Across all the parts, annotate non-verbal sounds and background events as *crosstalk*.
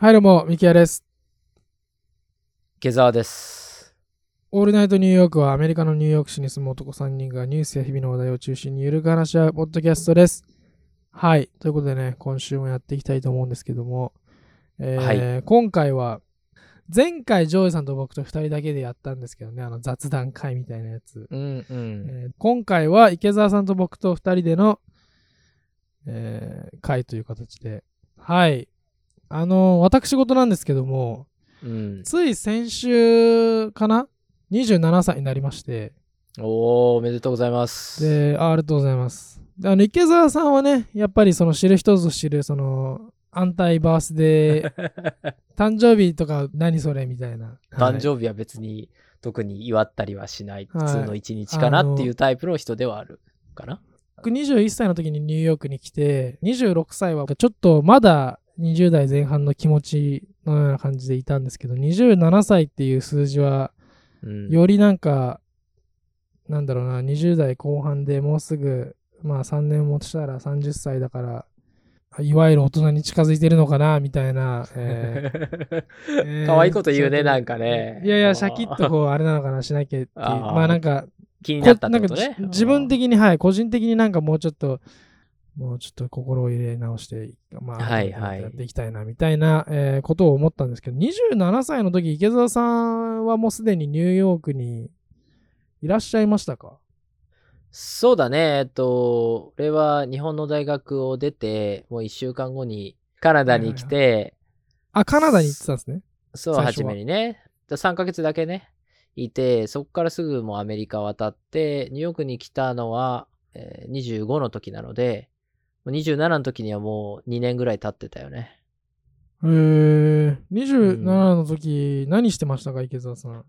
はい、どうも、ミキヤです。下沢です。オールナイトニューヨークはアメリカのニューヨーク市に住む男3人がニュースや日々の話題を中心にゆるく話し合うポッドキャストです。はい、ということでね、今週もやっていきたいと思うんですけども、えーは今回は、前回ジョーイさんと僕と2人だけでやったんですけどね、あの雑談会みたいなやつ。うんうん。えー今回は池澤さんと僕と2人での、えー会という形で、はい。あの私事なんですけども、うん、つい先週かな ?27 歳になりまして。おー、おめでとうございます。で、あありがとうございます。であの、池澤さんはね、やっぱりその知る人ぞ知る、その、安泰バースデー、*laughs* 誕生日とか何それみたいな。誕生日は別に特に祝ったりはしない、はい普通の一日かなっていうタイプの人ではあるかな。僕21歳の時にニューヨークに来て、26歳はちょっとまだ20代前半の気持ちのような感じでいたんですけど、27歳っていう数字は、うん、よりなんか、なんだろうな、20代後半でもうすぐ、まあ3年もしたら30歳だから、いわゆる大人に近づいてるのかな、みたいな。えー *laughs* えー可愛いこと言うね、なんかね。いやいや、シャキッとこう、あれなのかな、しなきゃっていう。まあなんか、気になったってこことね自分的に、はい、個人的になんかもうちょっと、もうちょっと心を入れ直して、まあ、はいはいやっていきたいな、みたいな、えーことを思ったんですけど、27歳の時、池澤さんはもうすでにニューヨークにいらっしゃいましたか？そうだね。えっと、俺は日本の大学を出て、もう一週間後にカナダに来て、あ、カナダに行ってたんですね？そう、最初めにね。3ヶ月だけね、いて、そこからすぐもうアメリカ渡って、ニューヨークに来たのは、えー25の時なので、27の時にはもう2年ぐらい経ってたよね。へー、27の時、何してましたか、池澤さん？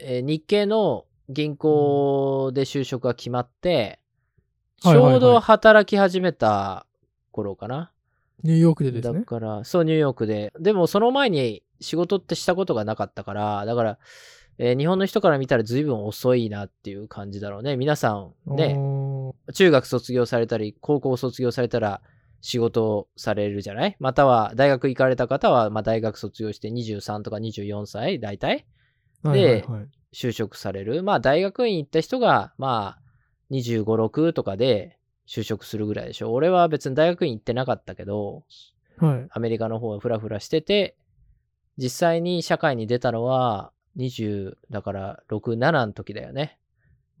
えー日系の銀行で就職が決まって、はいはいはいちょうど働き始めた頃かな。ニューヨークでですだね。から、そう、ニューヨークで。でも、その前に仕事ってしたことがなかったから、だから、えー日本の人から見たら随分遅いなっていう感じだろうね。皆さんね、中学卒業されたり、高校卒業されたら仕事をされるじゃない？または大学行かれた方は、まあ、大学卒業して23とか24歳、大体？はいはいはい就職される。まあ、大学院行った人が、まあ、25、6とかで就職するぐらいでしょ。俺は別に大学院行ってなかったけど、はい。アメリカの方はフラフラしてて、実際に社会に出たのは20、だから6、7の時だよね。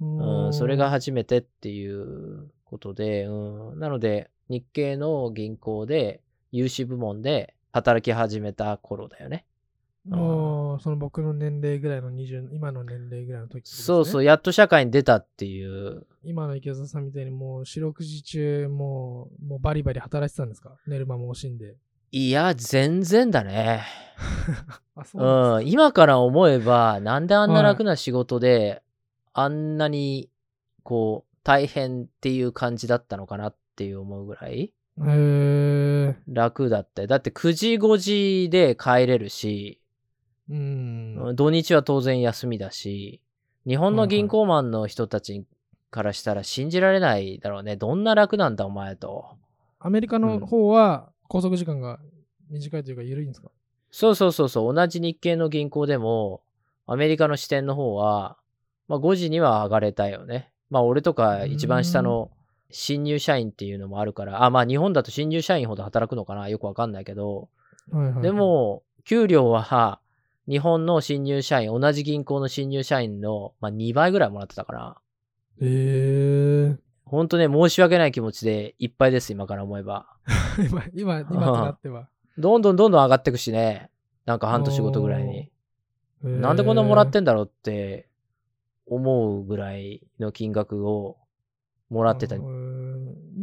うん、それが初めてっていうことで、うん、なので日系の銀行で融資部門で働き始めた頃だよね。おーその僕の年齢ぐらいの20、今の年齢ぐらいの時、そうそうう、やっと社会に出たっていう。今の池澤さんみたいにもう四六時中もうもうバリバリ働いてたんですか？寝る間も惜しんで。いや、全然だね。*laughs* うなん今から思えば、なんであんなはい楽な仕事で、あんなに、こう、大変っていう感じだったのかなっていう思うぐらい。楽だったよ。だって9時5時で帰れるし、うん。土日は当然休みだし、日本の銀行マンの人たちからしたら信じられないだろうね。どんな楽なんだお前と。アメリカの方は拘束時間が短いというか緩いんですか？そうそうそうそう、同じ日系の銀行でも、アメリカの支店の方は、まあ5時には上がれたよね。まあ俺とか一番下の新入社員っていうのもあるから、あ、まあ日本だと新入社員ほど働くのかな？よくわかんないけど、はいはいはい。で、も、給料は日本の新入社員、同じ銀行の新入社員の、まあ、2倍ぐらいもらってたから、へー。ほんとね、申し訳ない気持ちでいっぱいです、今から思えば。*laughs* 今、今、今となっては。*laughs* どんどんどんどん上がってくしね。なんか半年ごとぐらいに。なんでこんなもらってんだろうって思うぐらいの金額をもらってたじ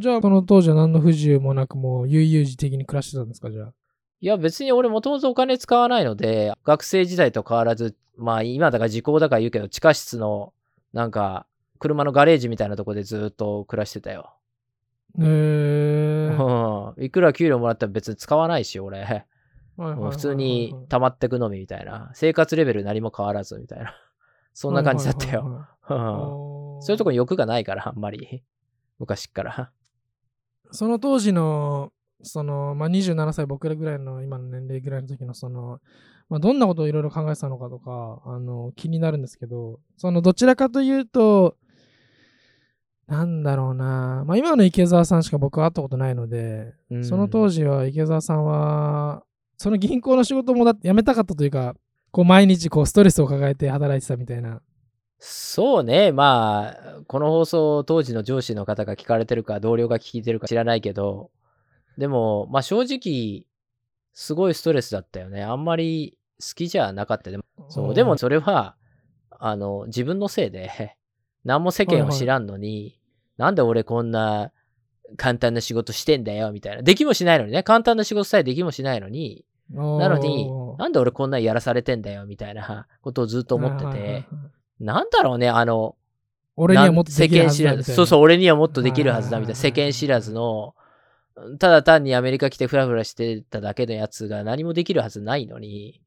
ゃあ、その当時は何の不自由もなく、もう悠々自適に暮らしてたんですかじゃあ？いや別に俺もともとお金使わないので、学生時代と変わらず、まあ今だから時効だから言うけど、地下室のなんか車のガレージみたいなとこでずっと暮らしてたよ。へー。うん。いくら給料もらったら別に使わないし、俺。普通に溜まってくのみみたいな。生活レベル何も変わらずみたいな。*laughs* そんな感じだったよ。そういうとこに欲がないから、あんまり。昔っから。その当時のその、まあ、27歳、僕らぐらいの今の年齢ぐらいの時の、その、まあ、どんなことをいろいろ考えてたのかとか、あの、気になるんですけど、その、どちらかというと、なんだろうな、まあ、今の池澤さんしか僕は会ったことないので、うんその当時は池澤さんは、その銀行の仕事もだって辞めたかったというか、こう毎日こうストレスを抱えて働いてたみたいな。そうね。まあ、この放送当時の上司の方が聞かれてるか、同僚が聞いてるか知らないけど、でも、まあ正直、すごいストレスだったよね。あんまり好きじゃなかった。でも、そう。でもそれは、あの、自分のせいで、何も世間を知らんのに、なんで俺こんな簡単な仕事してんだよ、みたいな。できもしないのにね。簡単な仕事さえできもしないのに、ななのに、なんで俺こんなんやらされてんだよ、みたいなことをずっと思ってて、なんだろうね、あの、俺にはもっと世間知らず。そうそう、俺にはもっとできるはずだみたいな。世はいはいはいはい間知らずの、ただ単にアメリカ来てフラフラしてただけのやつが何もできるはずないのに、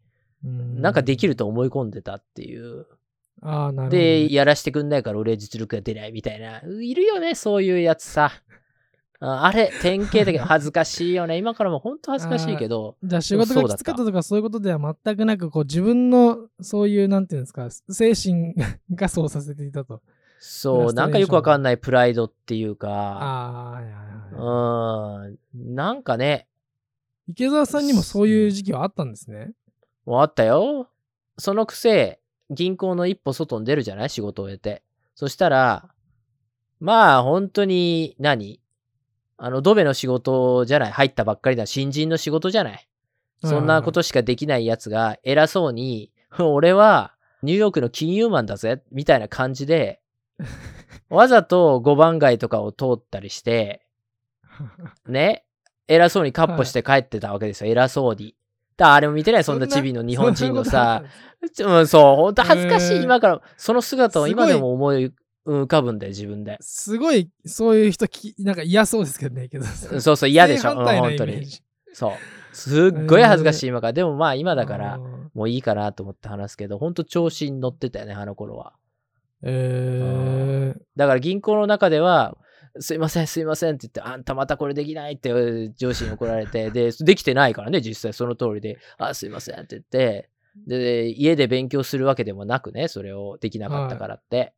うん。なんかできると思い込んでたっていう。ああ、なるほどね。で、やらしてくんないから俺実力が出ないみたいな。いるよね、そういうやつさ。ああれ、典型的。*laughs* 恥ずかしいよね。今からも本当恥ずかしいけど。じゃあ仕事がきつかったとかそういうことでは全くなく、こう自分のそういう、なんていうんですか、精神がそうさせていたと。そう、なんかよくわかんないプライドっていうか、ああ。うん、なんかね、池澤さんにもそういう時期はあったんですね。もうあったよ。そのくせ、銀行の一歩外に出るじゃない？仕事を終えて。そしたら、まあ本当に何、あの、ドベの仕事じゃない？入ったばっかりだ。新人の仕事じゃない？そんなことしかできないやつが偉そうに、*laughs* 俺はニューヨークの金融マンだぜ、みたいな感じで、*laughs* わざと5番街とかを通ったりして、*laughs* ね、偉そうにカッポして帰ってたわけですよ、偉そうに。だからあれも見てない、そんなチビの日本人のさ、うん、そう、ほんと恥ずかしい、今から、その姿を今でも思い浮かぶんだよ、自分で。すごい、そういう人き、なんか嫌そうですけどね、池澤さん。そうそう、嫌でしょ、うん本当に。そう。すっごい恥ずかしい、今から。でもまあ、今だからもういいかなと思って話すけど、ほんと調子に乗ってたよね、あの頃は。えー、だから銀行の中では、すいません、すいませんって言って、あんたまたこれできないって上司に怒られて、で、できてないからね、実際その通りで、あ、すいませんって言って、で、家で勉強するわけでもなくね、それをできなかったからって。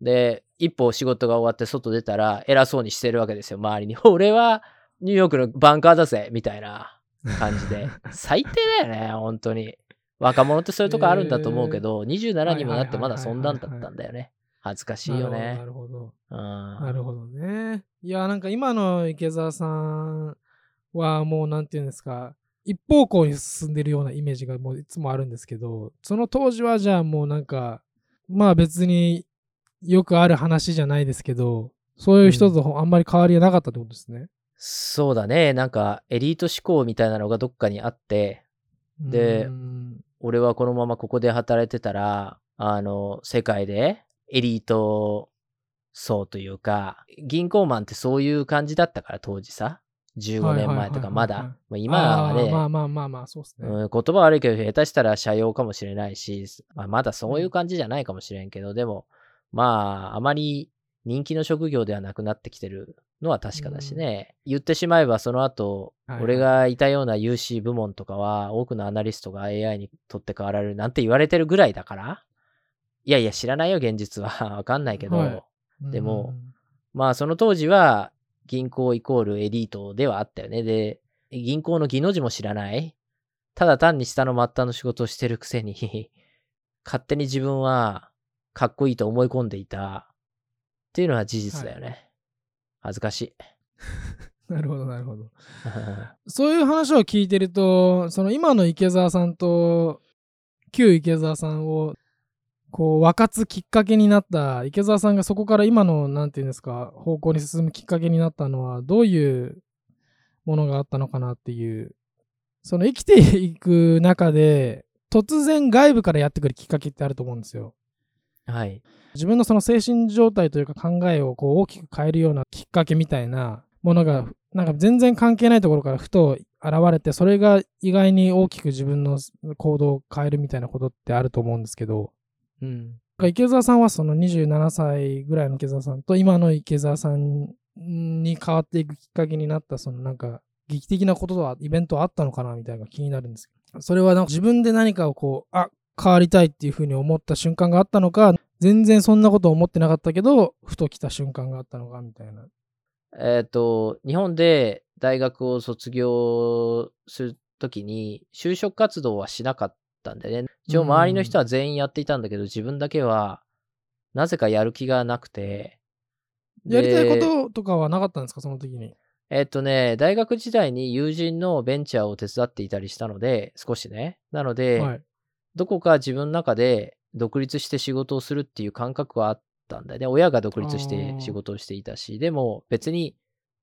で、一歩仕事が終わって外出たら、偉そうにしてるわけですよ、周りに。*laughs* 俺はニューヨークのバンカーだぜ、みたいな感じで。最低だよね、本当に。若者ってそういうとこあるんだと思うけど、27にもなってまだそんなんだったんだよね。恥ずかしいよねな。るほど。うんなるほどね。いや、なんか今の池澤さんはもうなんていうんですか、一方向に進んでるようなイメージがもういつもあるんですけど、その当時はじゃあもうなんか、まあ別によくある話じゃないですけど、そういう人とあんまり変わりがなかったってことですね。そうだね。なんか、エリート志向みたいなのがどっかにあって、で俺はこのままここで働いてたら、あの、世界でエリート層というか、銀行マンってそういう感じだったから、当時さ。15年前とかまだ。まあ今はね、まあまあまあまあ、そうですね。うん、言葉悪いけど、下手したら社用かもしれないし、まあ、まだそういう感じじゃないかもしれんけど、でも、まあ、あまり人気の職業ではなくなってきてるのは確かだしね。言ってしまえば、その後、はいはい俺がいたような UC 部門とかは、多くのアナリストが AI に取って代わられるなんて言われてるぐらいだから、いやいや、知らないよ、現実は。*laughs* わかんないけど、はいでもうんまあ、その当時は、銀行イコールエリートではあったよね。で、銀行の技の字も知らないただ単に下の末端の仕事をしてるくせに、*laughs* 勝手に自分はかっこいいと思い込んでいたっていうのは事実だよね。恥ずかしい。*laughs* なるほど、なるほど。そういう話を聞いてると、その今の池澤さんと、旧池澤さんを、こう、分かつきっかけになった、池澤さんがそこから今の、なんていうんですか、方向に進むきっかけになったのは、どういうものがあったのかなっていう、その生きていく中で、突然外部からやってくるきっかけってあると思うんですよ。はい。自分のその精神状態というか考えをこう大きく変えるようなきっかけみたいなものがなんか全然関係ないところからふと現れてそれが意外に大きく自分の行動を変えるみたいなことってあると思うんですけどうん。池澤さんはその27歳ぐらいの池澤さんと今の池澤さんに変わっていくきっかけになったそのなんか劇的なことは、イベントはあったのかなみたいな気になるんですけど、それはなんか自分で何かをこう、あ、変わりたいっていうふうに思った瞬間があったのか、全然そんなこと思ってなかったけど、ふと来た瞬間があったのかみたいな。えっ、と、日本で大学を卒業するときに、就職活動はしなかったんでね。一応周りの人は全員やっていたんだけど、自分だけは、なぜかやる気がなくて。やりたいこでととかはなかったんですか、その時に。えっとね、大学時代に友人のベンチャーを手伝っていたりしたので、少しね。なので、はい。どこか自分の中で独立して仕事をするっていう感覚はあったんだよね。親が独立して仕事をしていたし、でも別に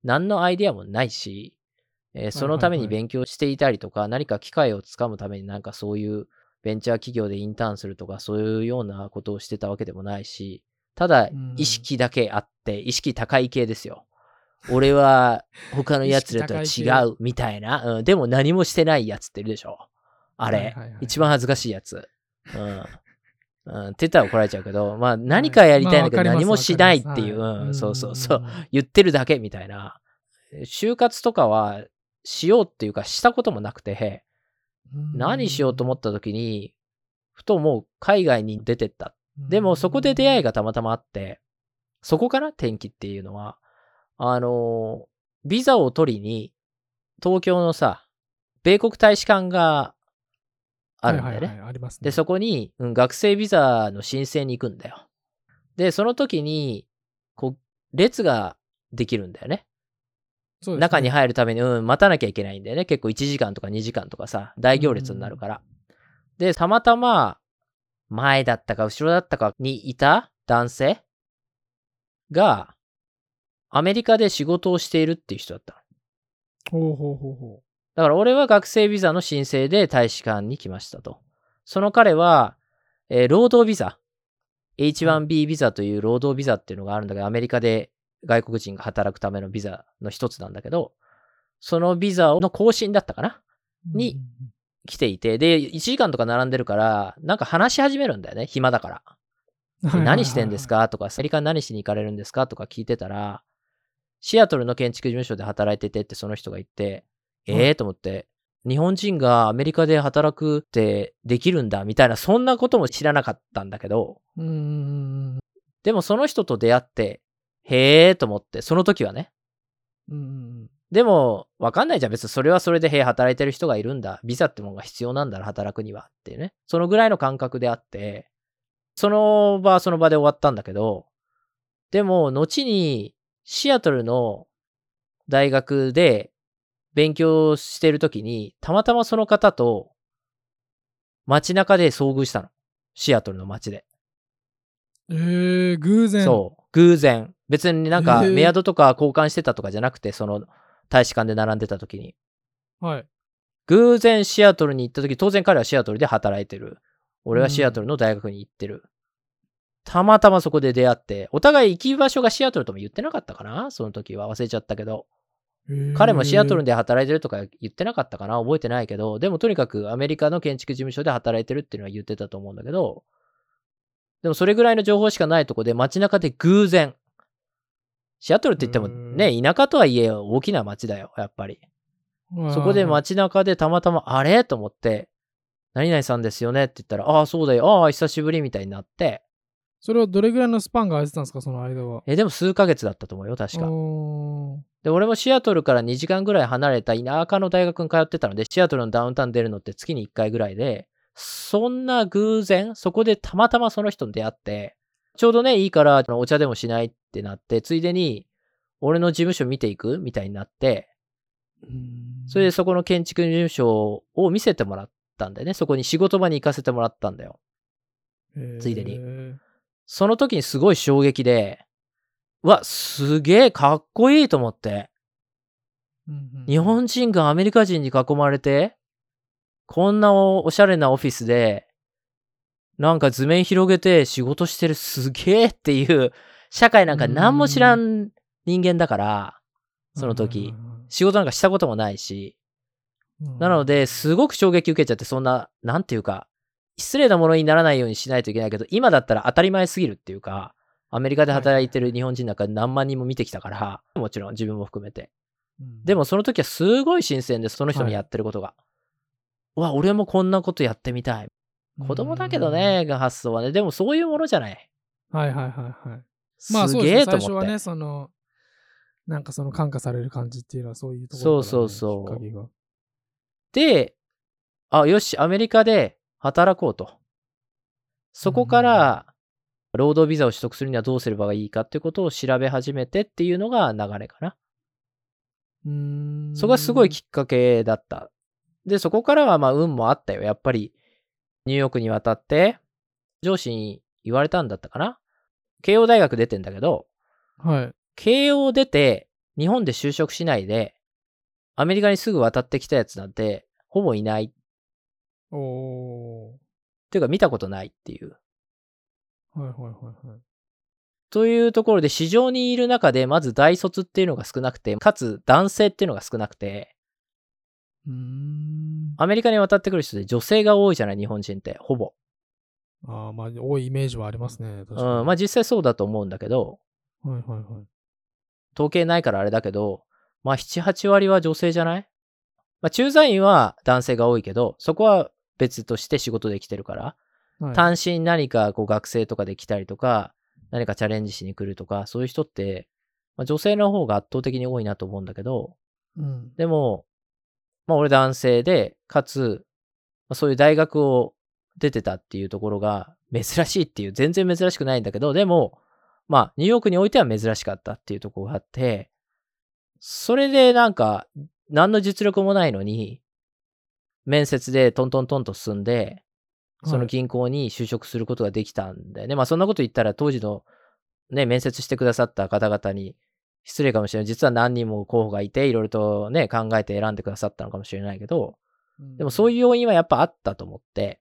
何のアイデアもないし、えーそのために勉強していたりとか、何か機会をつかむためになんかそういうベンチャー企業でインターンするとか、そういうようなことをしてたわけでもないし、ただうん意識だけあって、意識高い系ですよ。俺は *laughs* 他のやつらとは違うみたいな、うん。でも何もしてないやつっているでしょ。あれ、一番恥ずかしいやつ。うん。うん、って言ったら怒られちゃうけど、まあ何かやりたいんだけど何もしないっていう、うん、そうそうそう。ん言ってるだけみたいな。就活とかはしようっていうかしたこともなくて、何しようと思った時に、ふともう海外に出てった。でもそこで出会いがたまたまあって、そこから転機っていうのは、あの、ビザを取りに、東京のさ、米国大使館があるんだよね。はいはいはいありますね。で、そこに、うん学生ビザの申請に行くんだよ。で、その時に、こう、列ができるんだよね。ね中に入るために、うん、待たなきゃいけないんだよね。結構1時間とか2時間とかさ、大行列になるから。で、たまたま、前だったか後ろだったかにいた男性が、アメリカで仕事をしているっていう人だったの。ほうほうほうほだから俺は学生ビザの申請で大使館に来ましたと。その彼は、えー労働ビザ、H1B ビザという労働ビザっていうのがあるんだけど、アメリカで外国人が働くためのビザの一つなんだけど、そのビザの更新だったかな？う。にうん来ていて、で、1時間とか並んでるから、なんか話し始めるんだよね、暇だから。何してんですか？とか、アメリカに何しに行かれるんですか？とか聞いてたら、シアトルの建築事務所で働いててってその人が言って、はい。ええー、と思って、日本人がアメリカで働くってできるんだみたいな、そんなことも知らなかったんだけど、でもその人と出会って、へえーと思って、その時はね。うんうんでも、わかんないじゃん。別にそれはそれで、へえ、働いてる人がいるんだ。ビザってものが必要なんだな、働くには。っていうね。そのぐらいの感覚であって、その場はその場で終わったんだけど、でも、後に、シアトルの大学で勉強してる時に、たまたまその方と街中で遭遇したの。シアトルの街で。えー、偶然。そう。偶然。別になんかメアドとか交換してたとかじゃなくて、その大使館で並んでた時に。はい。偶然シアトルに行った時、当然彼はシアトルで働いてる。俺はシアトルの大学に行ってる。たまたまそこで出会って、お互い行き場所がシアトルとも言ってなかったかな？その時は忘れちゃったけど。彼もシアトルで。で働いてるとか言ってなかったかな？覚えてないけど、でもとにかくアメリカの建築事務所で働いてるっていうのは言ってたと思うんだけど、でもそれぐらいの情報しかないとこで街中で偶然、シアトルって言ってもね、田舎とはいえ大きな街だよ、やっぱり。そこで街中でたまたま、あれ？と思って、何々さんですよね？って言ったら、ああ、そうだよ、ああ、久しぶりみたいになって、それはどれぐらいのスパンが空いてたんですか、その間は？え、でも数ヶ月だったと思うよ、確か。で、俺もシアトルから2時間ぐらい離れた田舎の大学に通ってたので、シアトルのダウンタウン出るのって月に1回ぐらいで、そんな偶然、そこでたまたまその人に出会って、ちょうどね、いいからお茶でもしないってなって、ついでに、俺の事務所見ていく？みたいになって、うんそれでそこの建築事務所を見せてもらったんだよね。そこに仕事場に行かせてもらったんだよ。ついでにその時にすごい衝撃で、うわ、すげえかっこいいと思って。日本人がアメリカ人に囲まれて、こんなおおしゃれなオフィスで、なんか図面広げて仕事してるすげえっていう、社会なんか何も知らん人間だから、その時。仕事なんかしたこともないし、うんなので、すごく衝撃受けちゃって、そんな、なんていうか、失礼なものにならないようにしないといけないけど、今だったら当たり前すぎるっていうか、アメリカで働いてる日本人なんか何万人も見てきたから、もちろん自分も含めて。うんでもその時はすごい新鮮で、その人のやってることが。うわ、俺もこんなことやってみたい。子供だけど。ね、が発想はね。でもそういうものじゃない。うんはいはいはいはい。まあすそうですね。げえと思って。最初はね、その、なんかその感化される感じっていうのはそういうところそうそうそうで、あ、よし、アメリカで働こうと。そこから、労働ビザを取得するにはどうすればいいかってことを調べ始めてっていうのが流れかな。うーん。そこがすごいきっかけだった。で、そこからはまあ運もあったよ。やっぱり、ニューヨークに渡って、上司に言われたんだったかな？慶応大学出てんだけど、はい。慶応出て、日本で就職しないで、アメリカにすぐ渡ってきたやつなんて、ほぼいない。っおー。ていうか見たことないっていう。はいはいはいはい。というところで市場にいる中で、まず大卒っていうのが少なくて、かつ男性っていうのが少なくて、うーん。アメリカに渡ってくる人で女性が多いじゃない、日本人って、ほぼ。ああ、まあ、多いイメージはありますね。確かにうん、まあ実際そうだと思うんだけど、はいはいはい。統計ないからあれだけど、まあ7、8割は女性じゃない？まあ駐在員は男性が多いけど、そこは別として仕事で来てるから、はい、単身何かこう学生とかで来たりとか、何かチャレンジしに来るとか、そういう人って、まあ、女性の方が圧倒的に多いなと思うんだけど、うん。でも、まあ俺男性で、かつ、まあそういう大学を出てたっていうところが珍しいっていう、全然珍しくないんだけど、でも、まあニューヨークにおいては珍しかったっていうところがあって、それでなんか、何の実力もないのに、面接でトントントンと進んで、その銀行に就職することができたんだよね。まあそんなこと言ったら当時のね、面接してくださった方々に失礼かもしれない。実は何人も候補がいて、いろいろとね、考えて選んでくださったのかもしれないけど、でもそういいう要因はやっぱあったと思って、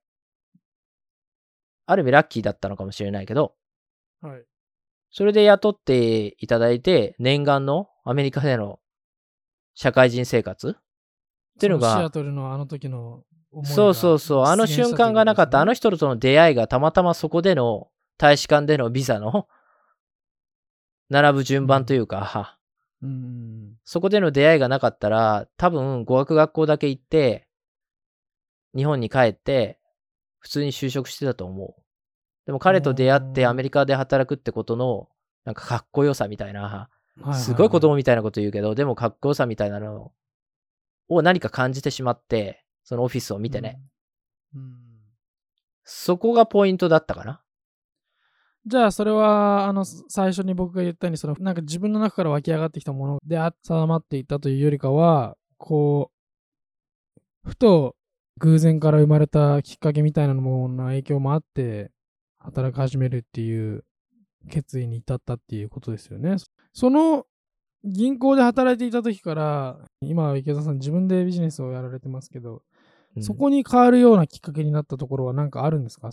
ある意味ラッキーだったのかもしれないけど、うん。はい。それで雇っていただいて、念願のアメリカでの社会人生活？っていうのがそシアトルのあの時のそうそうそう。あの瞬間がなかった。あの人人との出会いがたまたまそこでの大使館でのビザの並ぶ順番というか、うん。そこでの出会いがなかったら、多分語学学校だけ行って、日本に帰って、普通に就職してたと思う。でも彼と出会ってうんアメリカで働くってことの、なんかかっこよさみたいな、すごい子供みたいなこと言うけど、でもかっこよさみたいなのを何か感じてしまって、そのオフィスを見てね。。うんうんそこがポイントだったかな。じゃあ、それは、あの、最初に僕が言ったように、その、なんか自分の中から湧き上がってきたものであ定まっていったというよりかは、こう、ふと偶然から生まれたきっかけみたいなものの影響もあって、働き始めるっていう決意に至ったっていうことですよね。その銀行で働いていた時から、今は池田さん自分でビジネスをやられてますけど、うんそこに変わるようなきっかけになったところは何かあるんですか？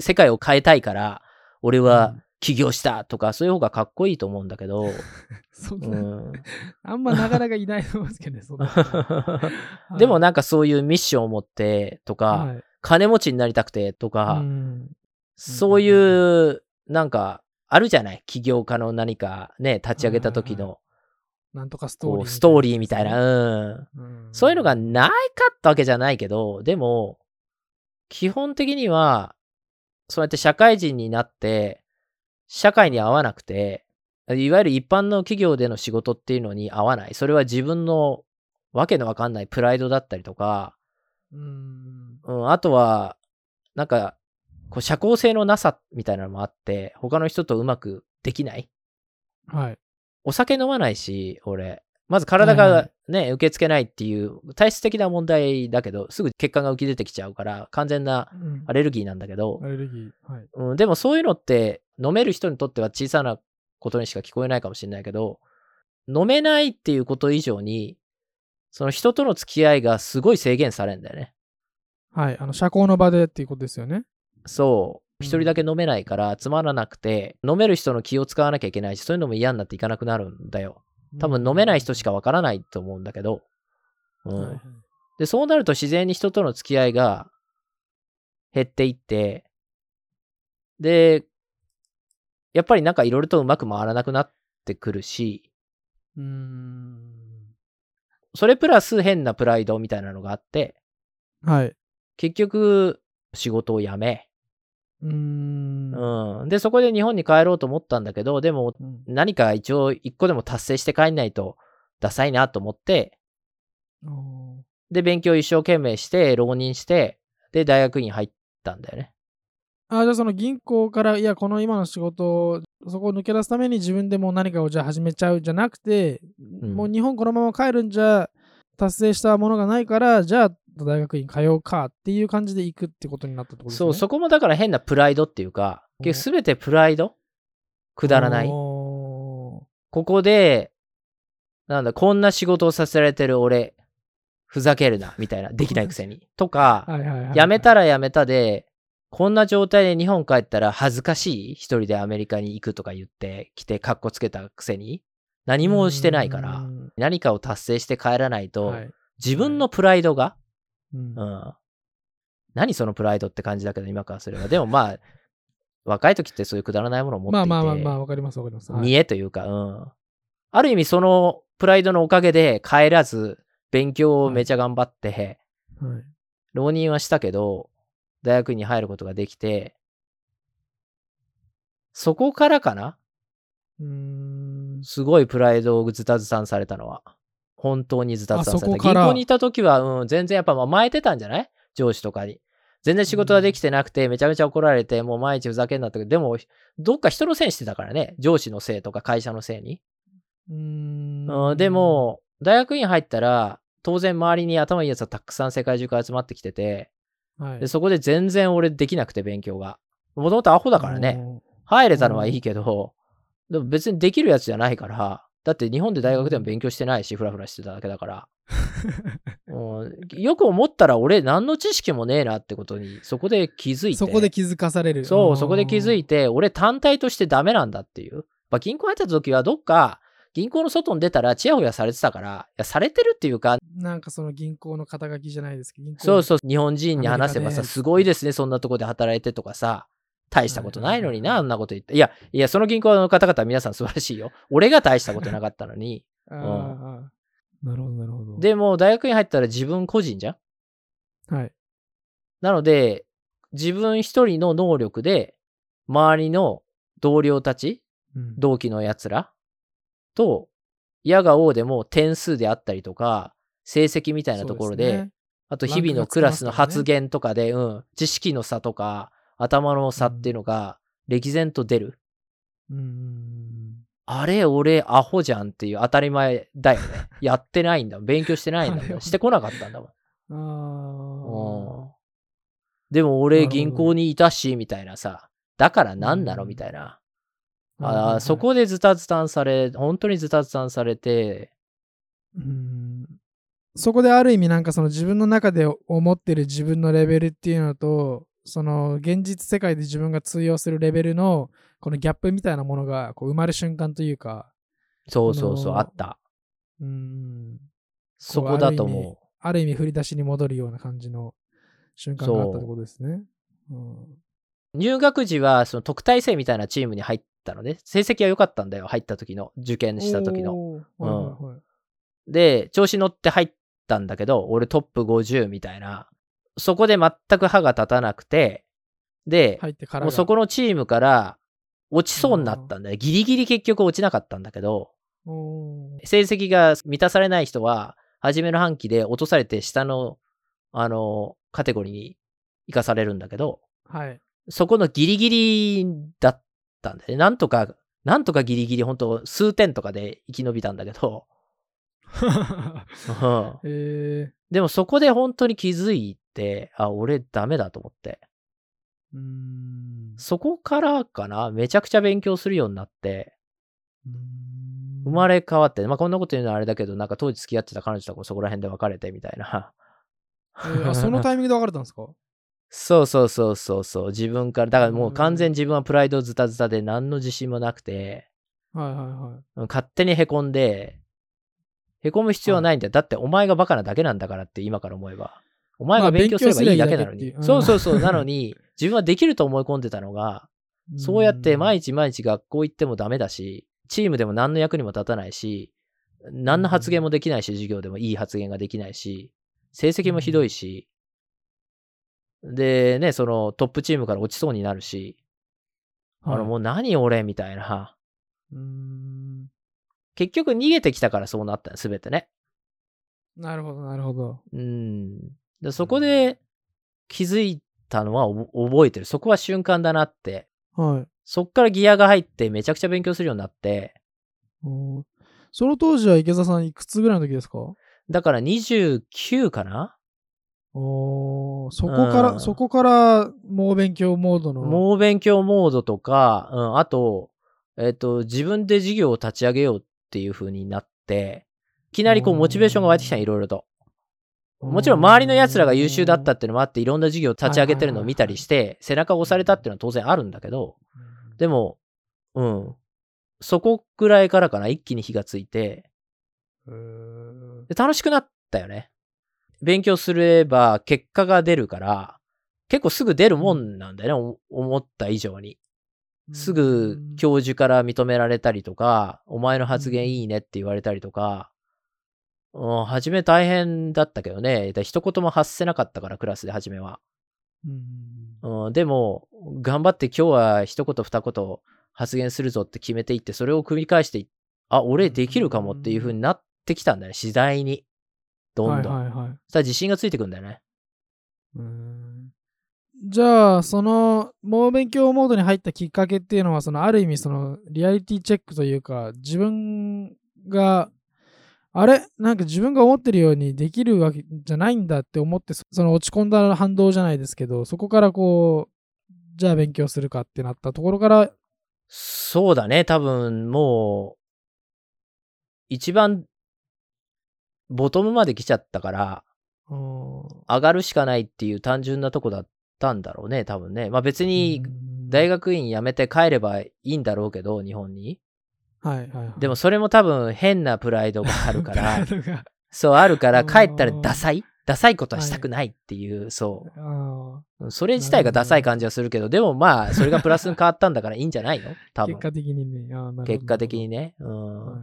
世界を変えたいから、俺うはん。起業したとか、そういう方がかっこいいと思うんだけど、*laughs* そんうな、ん、あんまなかなかいないと思いますけどね、そんな *laughs* はい。でもなんかそういうミッションを持ってとか、はい。金持ちになりたくてとか、うん。そういう、なんか、あるじゃない？起業家の何かね、立ち上げた時の、なんとかストーリーストーリーみたいなうん。そういうのがないかったわけじゃないけど、でも、基本的には、そうやって社会人になって、社会に合わなくて、いわゆる一般の企業での仕事っていうのに合わない。それは自分のわけのわかんないプライドだったりとか、うんうん、あとは、なんか、こう社交性のなさみたいなのもあって、他の人とうまくできない。はい。お酒飲まないし、俺。まず体はいはがね、受け付けないっていう体質的な問題だけど、すぐ血管が浮き出てきちゃうから、完全なうんアレルギーなんだけどア、レルギー。はい。うん、でもそういうのって飲める人にとっては小さなことにしか聞こえないかもしれないけど、飲めないっていうこと以上に、その人との付き合いがすごい制限されるんだよね。はい。あの、社交の場でっていうことですよね。そう。うん一人だけ飲めないからつまらなくて、飲める人の気を使わなきゃいけないし、そういうのも嫌になっていかなくなるんだよ。多分飲めない人しかわからないと思うんだけど。うん。で、そうなると自然に人との付き合いが減っていって、で、やっぱりなんかいろいろとうまく回らなくなってくるし、うーん。それプラス変なプライドみたいなのがあって、はい。結局、仕事を辞め、うーん。うん。で、そこで日本に帰ろうと思ったんだけど、でも、うん何か一応一個でも達成して帰んないとダサいなと思って、で、勉強一生懸命して、浪人して、で、大学院入ったんだよね。あじゃあその銀行から、いや、この今の仕事を、そこを抜け出すために自分でもう何かをじゃあ始めちゃうじゃなくて、んもう日本このまま帰るんじゃ達成したものがないから、じゃあ大学院通うかっていう感じで行くってことになったってことですね。そう、そこもだから変なプライドっていうか、すべてプライド？くだらない？おここで、なんだ、こんな仕事をさせられてる俺、ふざけるな、みたいな、*laughs* できないくせに。とか。辞めたら辞めたで、こんな状態で日本帰ったら恥ずかしい一人でアメリカに行くとか言って来てカッコつけたくせに何もしてないからうん何かを達成して帰らないとはい自分のプライドが、うんうん。何そのプライドって感じだけど今からすれば。でもまあ、*laughs* 若い時ってそういうくだらないものを持っていて、まあまあまあまあ、わかりますわかります。はい見栄というか、うん。ある意味そのプライドのおかげで帰らず勉強をめちゃ頑張って、はい浪人はしたけど、大学に入ることができて、そこからかな？うーん。すごいプライドをズタズタにされたのは。本当にズタズタにされた。銀行にいた時は、うん、全然やっぱ甘えてたんじゃない？上司とかに。全然仕事ができてなくて、めちゃめちゃ怒られて、もう毎日ふざけんなったけど、でも、どっか人のせいにしてたからね。上司のせいとか会社のせいに。うーんうん、で、も、大学院入ったら、当然周りに頭いいやつがたくさん世界中から集まってきてて、はいでそこで全然俺できなくて勉強が。もともとアホだからね。入れたのはいいけど、でも別にできるやつじゃないから、だって日本で大学でも勉強してないし、フラフラしてただけだから。うん、よく思ったら俺何の知識もねえなってことに、そこで気づいて。そこで気づかされる。そう、そこで気づいて。て、俺単体としてダメなんだっていう。まあ、銀行入った時はどっか、銀行の外に出たらチヤホヤされてたから、いや、されてるっていうか、なんかその銀行の肩書きじゃないですけど、そうそう、日本人に話せばさ、すごいですね、そんなとこで働いてとかさ、大したことないのにな、あんなこと言って。いや、いや、その銀行の方々は皆さん素晴らしいよ。俺が大したことなかったのに。あーあーなるほど、なるほど。、でも、大学に入ったら自分個人じゃんはい。なので、自分一人の能力で、周りの同僚たち、うん同期の奴らと、矢が王でも点数であったりとか、成績みたいなところで、そうすねあと日々のクラスの発言とかで、うん、知識の差とか、頭の差っていうのが、歴然と出る。うんうんあれ、俺、アホじゃんっていう当たり前だよね。*laughs* やってないんだもん。勉強してないんだ。してこなかったんだもん。うん。あうんでも俺、銀行にいたし、みたいなさ。だから何なの？うんみたいな。あ。そこでズタズタンされ、本当にズタズタンされて、うんそこである意味なんかその自分の中で思ってる自分のレベルっていうのとその現実世界で自分が通用するレベルのこのギャップみたいなものがこう生まれる瞬間というかそうそうそう、あった。うんそこだと思う。ある意味振り出しに戻るような感じの瞬間があったってことですね。うん入学時は、その特待生みたいなチームに入ったのね。成績は良かったんだよ、入った時の。受験した時の。おーはいはいはいで、調子乗って入ったんだけど、俺トップ50みたいな。そこで全く歯が立たなくて、で、もうそこのチームから落ちそうになったんだよ。ギリギリ結局落ちなかったんだけど、成績が満たされない人は、初めの半期で落とされて下の、あの、カテゴリーに行かされるんだけど、はい。そこのギリギリだったんだよね。なんとか、なんとかギリギリ、本当数点とかで生き延びたんだけど、*laughs* うんえでもそこで本当に気づいて、あ、俺ダメだと思って。ー、うーん。そこからかな、めちゃくちゃ勉強するようになって、生まれ変わって、まあこんなこと言うのはあれだけど、なんか当時付き合ってた彼女とかもそこら辺で別れてみたいな。えーあそのタイミングで別れたんですか？*laughs* そうそうそうそうそう、自分から、だからもううん完全に自分はプライドズタズタで何の自信もなくて、はいはいはい。うん勝手に凹んで、凹む必要はないんだよ。だってお前がバカなだけなんだからって今から思えば。お前まあが勉強すればいいだけなのにそうそうそう。なのに、自分はできると思い込んでたのが、そうやって毎日日毎日学校行ってもダメだし、チームでも何の役にも立たないし、何の発言もできないし、授業でもいい発言ができないし、成績もひどいし、で、ね、そのトップチームから落ちそうになるし、あの、もう何俺みたいな。うーん。結局逃げてきたからそうなったよ、すべてね。なるほど、なるほど。うん。でそこで気づいたのは覚えてる。そこは瞬間だなって。はい。そっからギアが入ってめちゃくちゃ勉強するようになって、おーその当時は池澤さんいくつぐらいの時ですか？だから29かなおーそこから、うんそこから猛勉強モードの。猛勉強モードとか、うん、あと、えっ、と、自分で事業を立ち上げようっていう風になって、いきなりこうモチベーションが湧いてきたのいろいろと。もちろん周りの奴らが優秀だったっていうのもあって、いろんな事業を立ち上げてるのを見たりして、背中を押されたっていうのは当然あるんだけど、でも、うん。そこぐらいからかな、一気に火がついて、で楽しくなったよね。勉強すれば結果が出るから、結構すぐ出るもんなんだよね、お思った以上に。すぐ教授から認められたりとか、お前の発言いいねって言われたりとか、うん、初め大変だったけどね。だ一言も発せなかったから、クラスで初めは。うんうん、でも、頑張って今日は一言二言発言するぞって決めていって、それを繰り返してい、あ、俺できるかもっていう風になってきたんだよね、次第に。どんどん。はいはいはい。そしたら自信がついてくんだよね。うんじゃあ、その、猛勉強モードに入ったきっかけっていうのは、その、ある意味、その、リアリティチェックというか、自分が、あれ？なんか自分が思ってるようにできるわけじゃないんだって思って、そその落ち込んだ反動じゃないですけど、そこからこう、じゃあ勉強するかってなったところから、そうだね、多分もう、一番、ボトムまで来ちゃったから、うん。上がるしかないっていう単純なとこだったんだろうね、多分ね。まあ別に、大学、学院辞めて帰ればいいんだろうけど、日本に。はいはいはい、でもそれも多分変なプライドがあるから。*laughs* そうあるからうん帰ったらダサいダサいことはしたくないっていう、そあう。それ自体がダサい感じはするけど、でもまあ、それがプラスに変わったんだからいいんじゃないの？*laughs* 多分。ー結果的にね。結果的にね。うん。は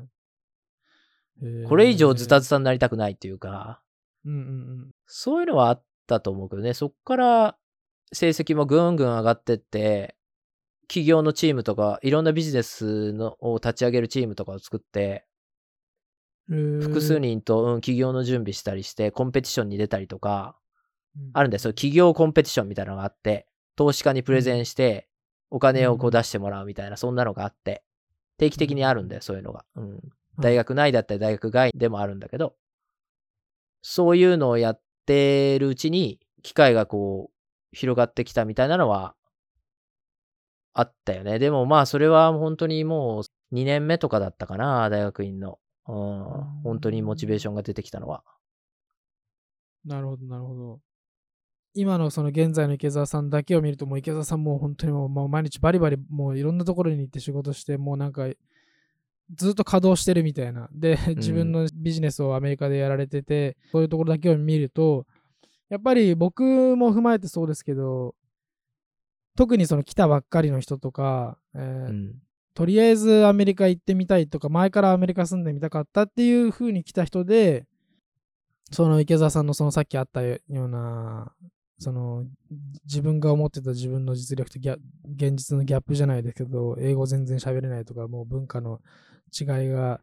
い。これ以上ズタズタになりたくないっていうか、うんうん。そういうのはあったと思うけどね、そっから成績もぐんぐん上がってって、企業のチームとか、いろんなビジネスのを立ち上げるチームとかを作って、うん。複数人人と、うん、企業の準備したりして、コンペティションに出たりとか、あるんだよ。そういう企業コンペティションみたいなのがあって、投資家にプレゼンして、お金をこう出してもらうみたいな、そんなのがあって、定期的にあるんだよ、そういうのが。うん。大学内だったり大学外でもあるんだけど、そういうのをやってるうちに、機会がこう、広がってきたみたいなのは、あったよね。でもまあ、それは本当にもう2年目とかだったかな、大学院の。うん。本当にモチベーションが出てきたのは。なるほど、なるほど。今のその現在の池澤さんだけを見ると、もう池澤さんもう本当にもう毎日バリバリもういろんなところに行って仕事して、もうなんかずっと稼働してるみたいな。で、自分のビジネスをアメリカでやられてて、そういうところだけを見ると、やっぱり僕も踏まえてそうですけど、特にその来たばっかりの人とか、えーうん。とりあえずアメリカ行ってみたいとか、前からアメリカ住んでみたかったっていう風に来た人で、その池澤さんのそのさっきあったような、その自分が思ってた自分の実力とギャ現実のギャップじゃないですけど、英語全然喋れないとか、もう文化の違いが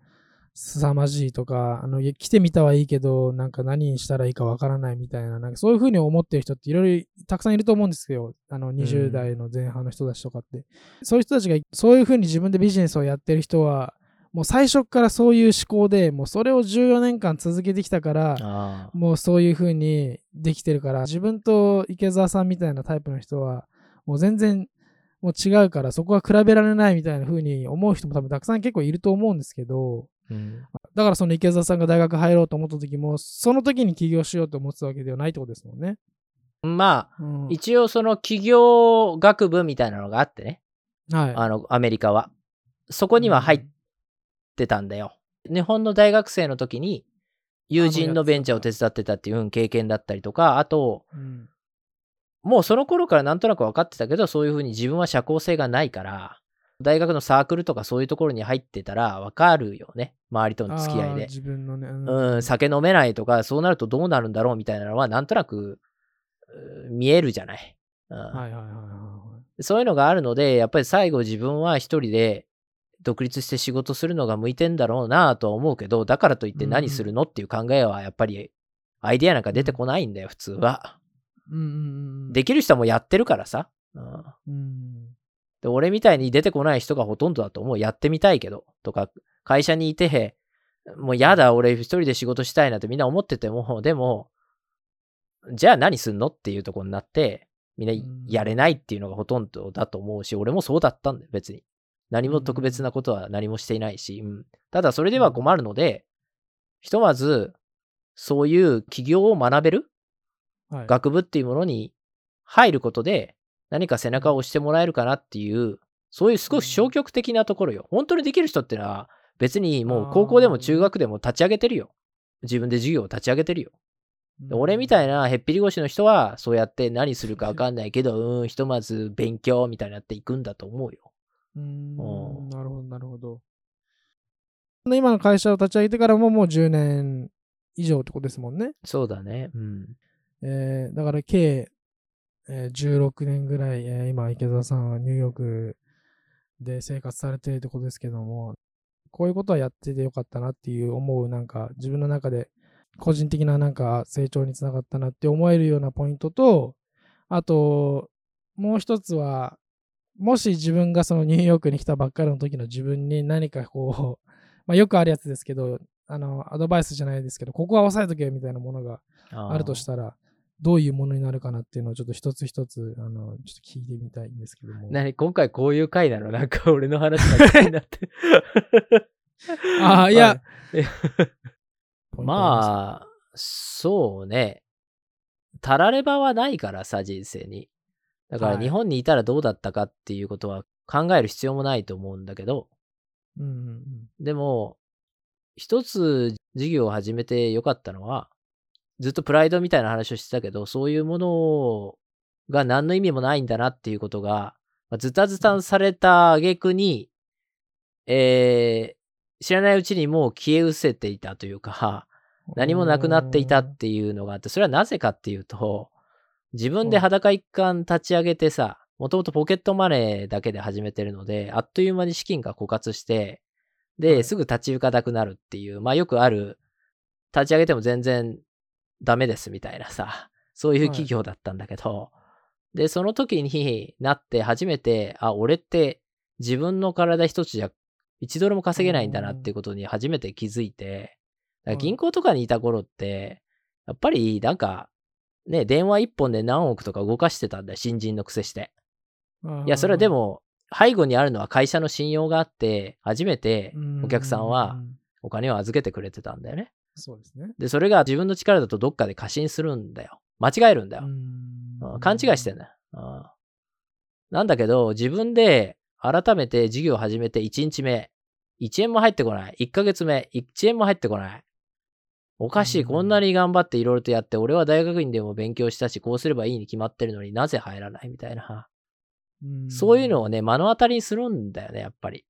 凄まじいとか、あの来てみたはいいけど、なんか何したらいいかわからないみたいな、なんかそういう風に思ってる人っていろいろたくさんいると思うんですよ。あの20代の前半の人たちとかって。そういう人たちがそういう風に自分でビジネスをやってる人は、もう最初からそういう思考で、もうそれを14年間続けてきたから。もうそういう風にできてるから、自分と池澤さんみたいなタイプの人は、もう全然もう違うから、そこは比べられないみたいな風に思う人も多分たくさん結構いると思うんですけど、うん。だからその池澤さんが大学入ろうと思った時も、その時に起業しようと思ってたわけではないってことですもんね。まあ、うん、一応その企業学部みたいなのがあってね。はい。あの、アメリカは。そこには入ってたんだよ。日本の大学生の時に、友人のベンチャーを手伝ってたっていううん経験だったりとか、あと、うんもうその頃からなんとなく分かってたけど、そういうふうに自分は社交性がないから、大学のサークルとかそういうところに入ってたらわかるよね。周りとの付き合いで。自分のね。うん、酒飲めないとか、そうなるとどうなるんだろうみたいなのは、なんとなく、見えるじゃない。うん、はいはいはいはい。そういうのがあるので、やっぱり最後自分は一人で独立して仕事するのが向いてんだろうなとは思うけど、だからといって何するのっていう考えはやっぱりアイデアなんか出てこないんだよ、普通は。うん、できる人はもうやってるからさ。うん、で俺みたいに出てこない人がほとんどだと思う。やってみたいけど。とか、会社にいて、もうやだ、俺一人で仕事したいなってみんな思ってても、でも、じゃあ何すんのっていうとこになって、みんなやれないっていうのがほとんどだと思うし、俺もそうだったんだよ、別に。何も特別なことは何もしていないし、うん、ただそれでは困るので、ひとまず、そういう起業を学べる、はい、学部っていうものに入ることで、何か背中を押してもらえるかなっていう、そういう少し消極的なところよ。本当にできる人ってのは、別にもう高校でも中学でも立ち上げてるよ。自分で授業を立ち上げてるよ。俺みたいなへっぴり腰の人は、そうやって何するかわかんないけど、うん、ひとまず勉強みたいになっていくんだと思うよ。うん、なるほど、なるほど。今の会社を立ち上げてからももう10年以上ってことですもんね。そうだね。うん。えー、だから計、16年ぐらい、今池澤さんはニューヨークで生活されているってことですけども、こういうことはやっててよかったなっていう思うなんか自分の中で個人的ななんか成長につながったなって思えるようなポイントと、あと、もう一つは、もし自分がそのニューヨークに来たばっかりの時の自分に何かこう、*laughs* まあよくあるやつですけど、あの、アドバイスじゃないですけど、ここは押さえとけみたいなものがあるとしたら、どういうものになるかなっていうのをちょっと一つ一つ、あの、ちょっと聞いてみたいんですけども。何？今回こういう回なの *laughs* なんか俺の話ばっかりになって。*laughs* ああ、いや。まあ、そうね。たらればはないからさ、人生に。だから日本にいたらどうだったかっていうことは考える必要もないと思うんだけど。うんうんうん、でも、一つ事業を始めてよかったのは、ずっとプライドみたいな話をしてたけど、そういうものが何の意味もないんだなっていうことが、まあ、ズタズタされた挙句に、えー、知らないうちにもう消え失せていたというか、何もなくなっていたっていうのがあって、それはなぜかっていうと、自分で裸一貫立ち上げてさ、もともとポケットマネーだけで始めてるので、あっという間に資金が枯渇して、で、すぐ立ち行かなくなるっていう、まあよくある、立ち上げても全然ダメですみたいなさ、そういう企業だったんだけど、はい、で、その時になって初めて、あ、俺って自分の体一つじゃ1ドルも稼げないんだなっていうことに初めて気づいて、銀行とかにいた頃って、やっぱりなんか、ね、電話一本で何億とか動かしてたんだよ、新人の癖して。いや、それはでも、背後にあるのは会社の信用があって、初めてお客さんはお金を預けてくれてたんだよね。そうですね。で、それが自分の力だとどっかで過信するんだよ。間違えるんだよ。勘違いしてんだよ。なんだけど、自分で改めて事業を始めて1日目、1円も入ってこない。1ヶ月目、1円も入ってこない。おかしい。こんなに頑張っていろいろとやって、俺は大学院でも勉強したし、こうすればいいに決まってるのになぜ入らないみたいな。そういうのをね、目の当たりにするんだよね、やっぱり。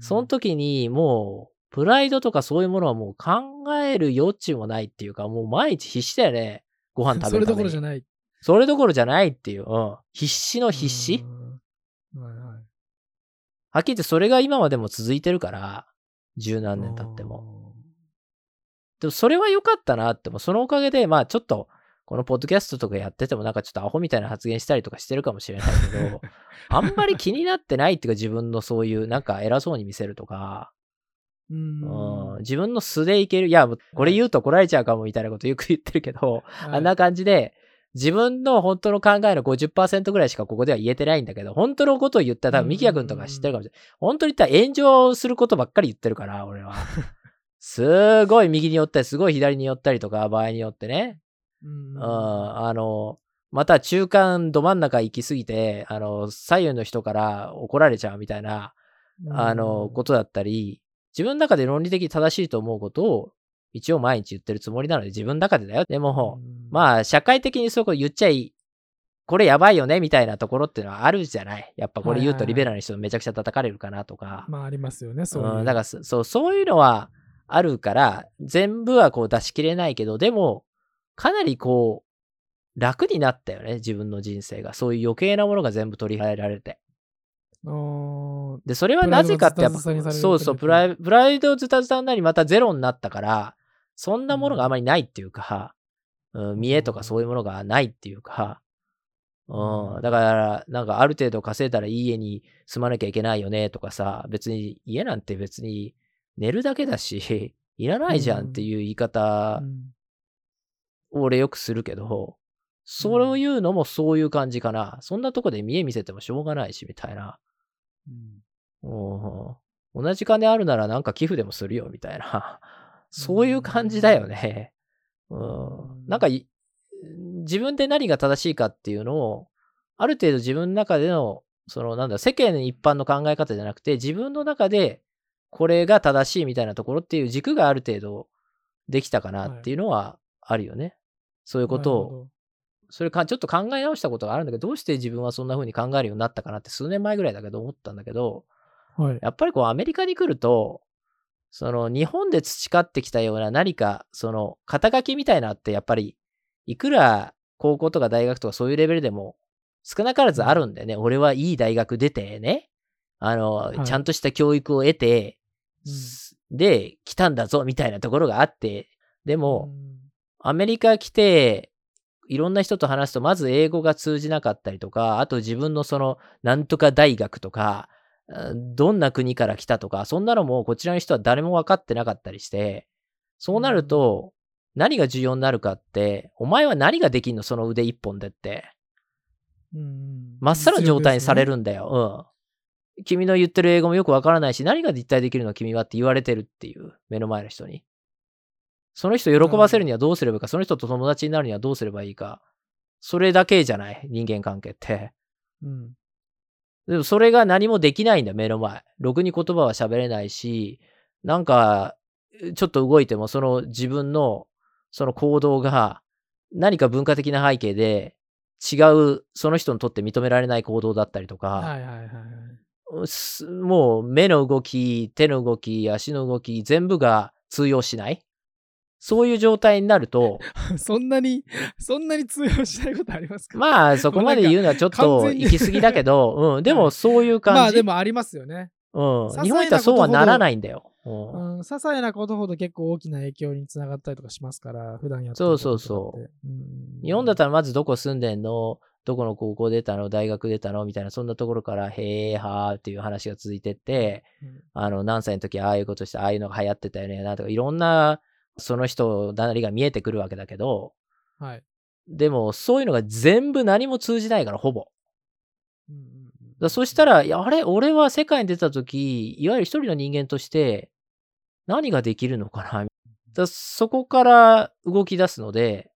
その時にもう、プライドとかそういうものはもう考える余地もないっていうか、もう毎日必死だよね。ご飯食べる *laughs* それどころじゃない。それどころじゃないっていう。うん。必死の必死。はいはい。はっきり言ってそれが今までも続いてるから、十何年経っても。でもそれは良かったなって、もそのおかげで、まあちょっと、このポッドキャストとかやっててもなんかちょっとアホみたいな発言したりとかしてるかもしれないけど、*laughs* あんまり気になってないっていうか自分のそういうなんか偉そうに見せるとか、うん自分の素でいける。いや、これ言うと怒られちゃうかもみたいなことよく言ってるけど、はい、あんな感じで、自分の本当の考えの50%ぐらいしかここでは言えてないんだけど、本当のことを言ったら多分ミキヤ君とか知ってるかもしれない。本当に言ったら炎上することばっかり言ってるから、俺は。*laughs* すごい右に寄ったり、すごい左に寄ったりとか、場合によってね。うん、あの、また中間ど真ん中行き過ぎて、あの、左右の人から怒られちゃうみたいな、あの、ことだったり、自分の中で論理的に正しいと思うことを、一応毎日言ってるつもりなので、自分の中でだよ。でも、まあ、社会的にそういうこと言っちゃいこれやばいよねみたいなところっていうのはあるじゃない。やっぱこれ言うとはいはいはいリベラルの人めちゃくちゃ叩かれるかなとか。まあありますよね、そういう。うん、だからそそう、そういうのはあるから、全部はこう出し切れないけど、でも、かなりこう、楽になったよね、自分の人生が。そういう余計なものが全部取り払えられて。あーで、それはなぜかってやっぱ、そうそう、プライプライドズタズタになり、またゼロになったから、そんなものがあまりないっていうか、うん、見栄とかそういうものがないっていうか、うん、だから、なんかある程度稼いだらいい家に住まなきゃいけないよねとかさ、別に家なんて別に寝るだけだし、*laughs* いらないじゃんっていう言い方うんを俺よくするけど、そういうのもそういう感じかな。そんなとこで見栄見せてもしょうがないし、みたいな。うん同じ金あるならなんか寄付でもするよ、みたいな。そういう感じだよね。うん。なんかい、自分で何が正しいかっていうのを、ある程度自分の中での、そのなんだ、世間一般の考え方じゃなくて、自分の中でこれが正しいみたいなところっていう軸がある程度できたかなっていうのはあるよね。そういうことを、それかちょっと考え直したことがあるんだけど、どうして自分はそんな風に考えるようになったかなって数年前ぐらいだけど思ったんだけど、はい。やっぱりこうアメリカに来ると、その日本で培ってきたような何か、その肩書きみたいなのってやっぱり、いくら高校とか大学とかそういうレベルでも少なからずあるんだよね。俺はいい大学出てね、あの、い。ちゃんとした教育を得て、で、来たんだぞみたいなところがあって、でも、アメリカ来て、いろんな人と話すと、まず英語が通じなかったりとか、あと自分のその、なんとか大学とか、どんな国から来たとか、そんなのもこちらの人は誰も分かってなかったりして、そうなると、何が重要になるかって、お前は何ができんの？その腕一本でって。まっさら状態にされるんだよ。うん。君の言ってる英語もよくわからないし、何が実体できるの君はって言われてるっていう、目の前の人に。その人を喜ばせるにはどうすればいいか、その人と友達になるにはどうすればいいか。それだけじゃない、人間関係って。うん。でもそれが何もできないんだよ、目の前。ろくに言葉は喋れないし、なんか、ちょっと動いても、その自分の、その行動が、何か文化的な背景で、違う、その人にとって認められない行動だったりとか、はいはいはいもう目の動き、手の動き、足の動き、全部が通用しない。そういう状態になると、*laughs* そんなに、そんなに通用しないことありますか？まあそこまで言うのはちょっ完と行き過ぎだけど、*laughs* うん、でもそういう感じ。まあでもありますよね。うん、日本行ったらそうはならないんだよ。うん。うん、些細なことほど結構大きな影響につながったりとかしますから、普段やってそうそうそう。う。うん、日本だったらまずどこ住んでんの？どこの高校出たの？大学出たの？みたいな、そんなところから、へえ、はーっていう話が続いてって、うん。あの、何歳の時ああいうことして、ああいうのが流行ってたよね、なんとか、いろんな、その人なりが見えてくるわけだけど、はい。でも、そういうのが全部何も通じないから、ほぼ。うんうんうんだそしたら、いや、あれ、俺は世界に出た時、いわゆる一人の人間として、何ができるのかなだそこから動き出すので、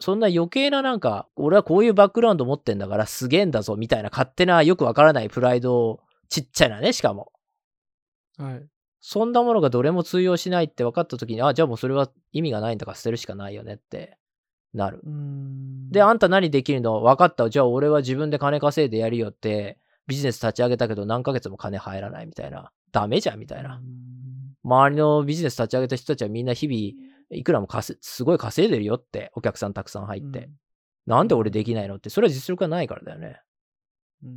そんな余計ななんか、俺はこういうバックグラウンド持ってんだからすげえんだぞ、みたいな勝手なよくわからないプライドを、ちっちゃいなね、しかも。はい。そんなものがどれも通用しないって分かった時に、あ、じゃあもうそれは意味がないんだから捨てるしかないよねってなる。うんで、あんた何できるの？分かった。じゃあ俺は自分で金稼いでやるよって、ビジネス立ち上げたけど何ヶ月も金入らないみたいな。ダメじゃんみたいな。周りのビジネス立ち上げた人たちはみんな日々、いくらも稼すごい稼いでるよって、お客さんたくさん入って。なんで俺できないの？って、それは実力がないからだよね。うん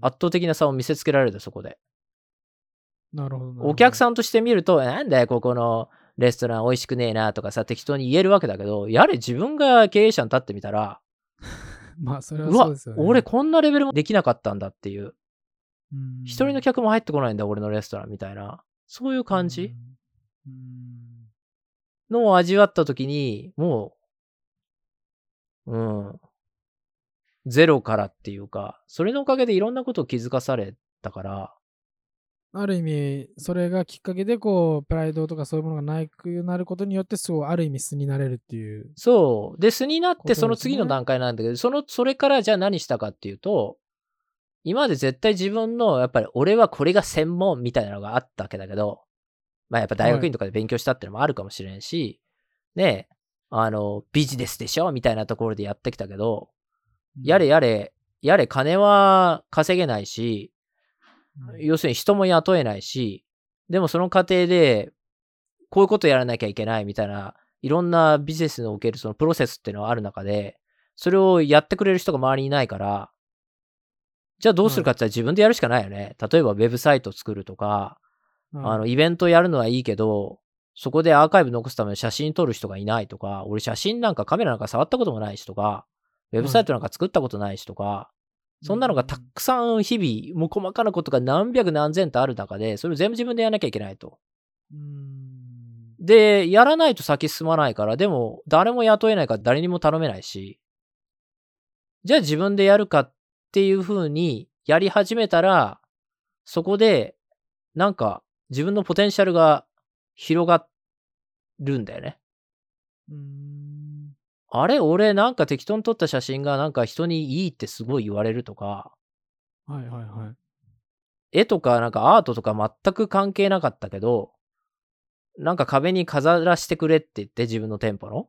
圧倒的な差を見せつけられるで、そこで。なるほど。お客ん。さんとして見ると、なんだよ、ここのレストラン美味しくねえなとかさ、適当に言えるわけだけど、やれ自分が経営者に立ってみたら、*laughs* まあ、それはうわそうですよ、ね。俺こんなレベルもできなかったんだっていう。うん、一人の客も入ってこないんだ、俺のレストランみたいな。そういう感じ？のを味わったときに、もう、うん。ゼロからっていうか、それのおかげでいろんなことを気づかされたから、ある意味、それがきっかけで、こう、プライドとかそういうものがなくなることによって、そう、ある意味素になれるっていう。そう。で、素になって、その次の段階なんだけど、その、それからじゃあ何したかっていうと、今まで絶対自分の、やっぱり俺はこれが専門みたいなのがあったわけだけど、まあやっぱ大学院とかで勉強したってのもあるかもしれんし、ねえ、あの、ビジネスでしょみたいなところでやってきたけど、やれやれ、やれ金は稼げないし、うん要するに人も雇えないし、でもその過程で、こういうことやらなきゃいけないみたいな、いろんなビジネスにおけるそのプロセスっていうのはある中で、それをやってくれる人が周りにいないから、じゃあどうするかって言ったら自分でやるしかないよね。例えばウェブサイト作るとか、あの、イベントやるのはいいけど、そこでアーカイブ残すための写真撮る人がいないとか、俺写真なんかカメラなんか触ったこともないしとか、ウェブサイトなんか作ったことないしとか、そんなのがたくさん日々、もう細かなことが何百何千とある中で、それを全部自分でやらなきゃいけないと。うんで、やらないと先進まないから、でも誰も雇えないから誰にも頼めないし、じゃあ自分でやるかっていう風にやり始めたら、そこで、なんか自分のポテンシャルが広がるんだよね。うんあれ俺なんか適当に撮った写真がなんか人にいいってすごい言われるとか、はいはいはい。絵とかなんかアートとか全く関係なかったけど、なんか壁に飾らせてくれって言って自分の店舗の。